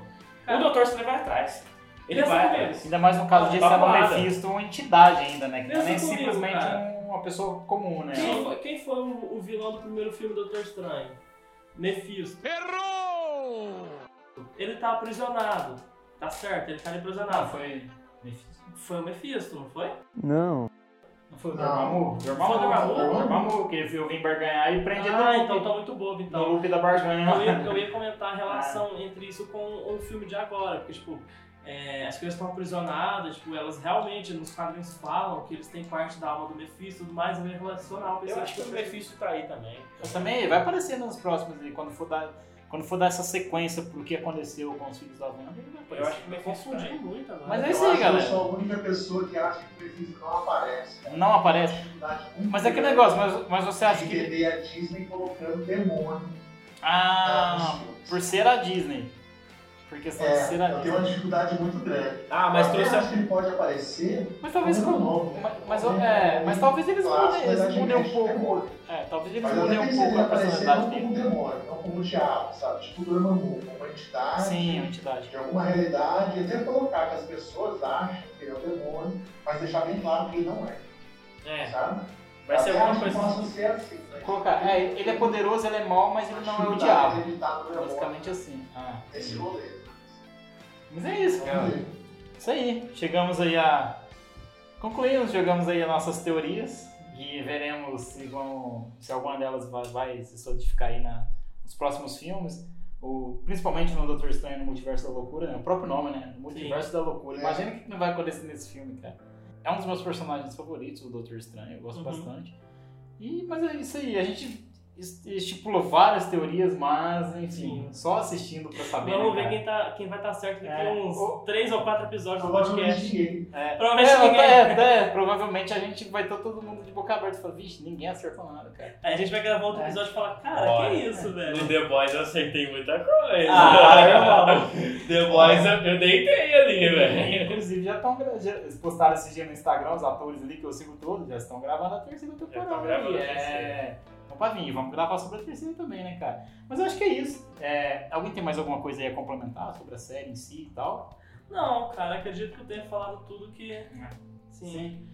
O Cara. Doutor Estranho vai atrás. Ele Pensa vai atrás. Ainda mais no caso de ser arrumada. Mephisto, uma entidade ainda, né? Que não é comigo, simplesmente cara. um- uma pessoa comum, né? Quem foi, quem foi o, o vilão do primeiro filme do Doutor Estranho? Mephisto. Errou! Ele tá aprisionado. Tá certo, ele tá Ah, aprisionado. foi Mephisto. Foi o Mephisto, não foi? Não. Não foi o Não. Dormammu? Foi o Dormammu, Dormammu? Dormammu, que viu alguém barganhar e prende Ah, no então tá muito bobo, no então. loop da barganha. Eu ia, eu ia comentar a relação entre isso com o filme de agora, porque, tipo, é, as crianças estão aprisionadas, tipo, elas realmente nos quadrinhos falam que eles têm parte da alma do Mephisto e tudo mais, eu ia relacionar o Eu acho que o Mephisto tá aí também. Mas também vai aparecer nos próximos aí, quando for dar, quando for dar essa sequência pro que aconteceu com os filhos da Wanda, vai. Eu acho que o Me Mephisto tá confundi aí. muito agora. Mas é isso aí, galera. Eu sou a única pessoa que acha que o Mephisto não aparece. cara. Não aparece. Mas é que negócio, mas, mas você acha que. a Disney colocando demônio. Ah, filmes. por ser a Disney. Por questão de É, ser a eu tenho uma dificuldade muito grande. Ah, mas Eu trouxe acho que ele pode aparecer. Mas talvez com. novo, né? Mas, mas, é, mas talvez eles mudem, eles mudem um é pouco. É, talvez eles mudem um pouco a personalidade não dele. como demônio, não como diabo, sabe? Tipo Dormammu, como uma entidade. Sim, a entidade. de alguma realidade, e até colocar que as pessoas acham que ele é o demônio, mas deixar bem claro que ele não é, É, sabe? vai ser alguma coisa assim. ser assim. né? Colocar, é, ele é poderoso, ele é mau, mas ele não é o diabo. Demônio, Basicamente assim. Ah, esse rolê. Mas é isso, cara. Ver. Isso aí. Chegamos aí a. Concluímos, jogamos aí as nossas teorias e veremos se, vão, se alguma delas vai, vai se solidificar aí na, nos próximos filmes. O, principalmente no Doutor Estranho no Multiverso da Loucura, né? O próprio nome, né? Multiverso da Loucura. É. Imagina o que não vai acontecer nesse filme, cara. É um dos meus personagens favoritos, o Doutor Estranho, eu gosto Uhum. bastante. E, mas é isso aí, a gente estipulou várias teorias, mas enfim, Sim. só assistindo pra saber. Vamos né, ver quem, tá, quem vai estar certo daqui É. uns O- três ou quatro episódios do podcast. ninguém. É, Provavelmente é, ninguém- é, é, provavelmente a gente vai estar todo mundo de boca aberta e falar, vixe, ninguém acertou nada, cara. Aí a gente vai gravar outro É. episódio e falar, cara, Olha, que isso, velho? No The Boys eu acertei muita coisa. Ah, The Boys eu, eu deitei ali, velho. Inclusive já estão já eles postaram esse dia no Instagram, os atores ali que eu sigo todos, já estão gravando a terceira temporada. tão gravando aí. a terceira. É. Então pra vir, vamos gravar sobre a terceira também, né, cara? Mas eu acho que é isso. É, alguém tem mais alguma coisa aí a complementar sobre a série em si e tal? Não, cara, acredito que eu tenha falado tudo que. Sim. Sim.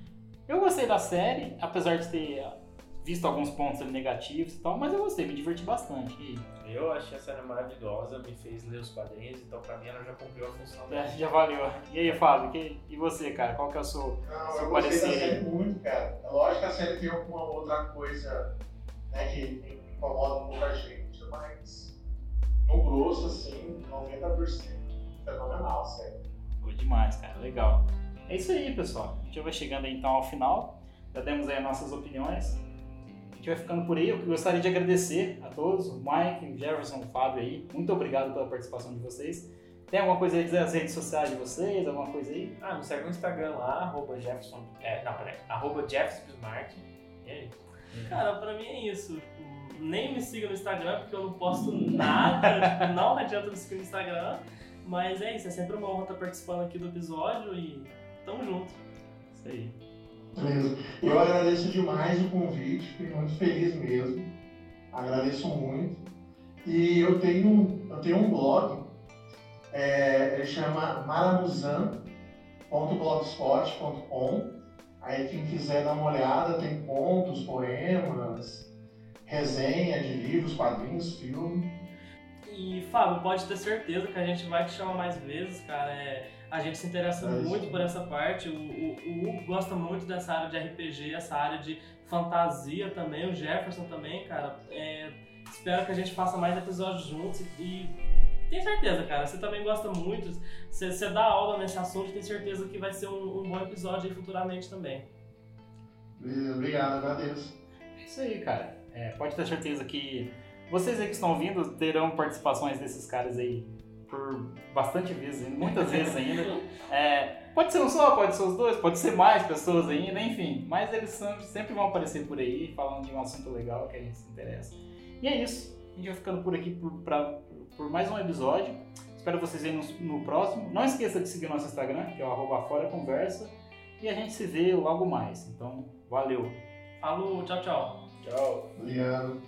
Eu gostei da série, apesar de ter visto alguns pontos negativos e tal, mas eu gostei, me diverti bastante. E, Eu achei a série maravilhosa, me fez ler os quadrinhos, então pra mim ela já cumpriu a função é, dela. já valeu. E aí, Fábio, que- e você, cara? Qual que é o seu. Não, Seu eu gostei da parecer série muito, cara. É lógico que a série tem alguma outra coisa né, que incomoda um pouco a gente, mas no grosso, assim, 90% fenomenal, sério. Ficou demais, cara. Legal. É isso aí, pessoal. A gente já vai chegando aí, então ao final. Já demos aí as nossas opiniões. A gente vai ficando por aí. Eu gostaria de agradecer a todos, o Mike, o Jefferson, o Fábio aí. Muito obrigado pela participação de vocês. Tem alguma coisa aí dizer as redes sociais de vocês? Alguma coisa aí? Ah, me segue no Instagram lá, arroba Jefferson. É, não, peraí. Arroba Jeffs Bismarck. E aí? Cara, pra mim é isso. Tipo, Nem me siga no Instagram, porque eu não posto nada. tipo, não adianta me seguir no Instagram. Mas é isso, é sempre uma honra estar participando aqui do episódio e tamo junto. Isso aí. Beleza. Eu agradeço demais o convite, fiquei muito feliz mesmo. Agradeço muito. E eu tenho, eu tenho um blog, é, ele chama maramuzan.blogspot.com. Aí quem quiser dar uma olhada, tem contos, poemas, resenha de livros, quadrinhos, filme. E Fábio, pode ter certeza que a gente vai te chamar mais vezes, cara. É, a gente se interessa É muito por essa parte. O, o, o Hugo gosta muito dessa área de RPG, essa área de fantasia também. O Jefferson também, cara. É, espero que a gente faça mais episódios juntos e tenho certeza, cara. Você também gosta muito. Você, você dá aula nesse assunto, tenho certeza que vai ser um, um bom episódio aí futuramente também. Obrigado, agradeço. É isso aí, cara. É, pode ter certeza que vocês aí que estão ouvindo terão participações desses caras aí por bastante vezes, muitas vezes ainda. É, pode ser um só, pode ser os dois, pode ser mais pessoas ainda, enfim. Mas eles sempre vão aparecer por aí falando de um assunto legal que a gente se interessa. E é isso. A gente vai ficando por aqui por, pra- por mais um episódio. Espero vocês aí no, no próximo. Não esqueça de seguir nosso Instagram, que é o arroba fora conversa. E a gente se vê logo mais. Então, valeu! Falou, tchau, tchau. Tchau. Obrigado.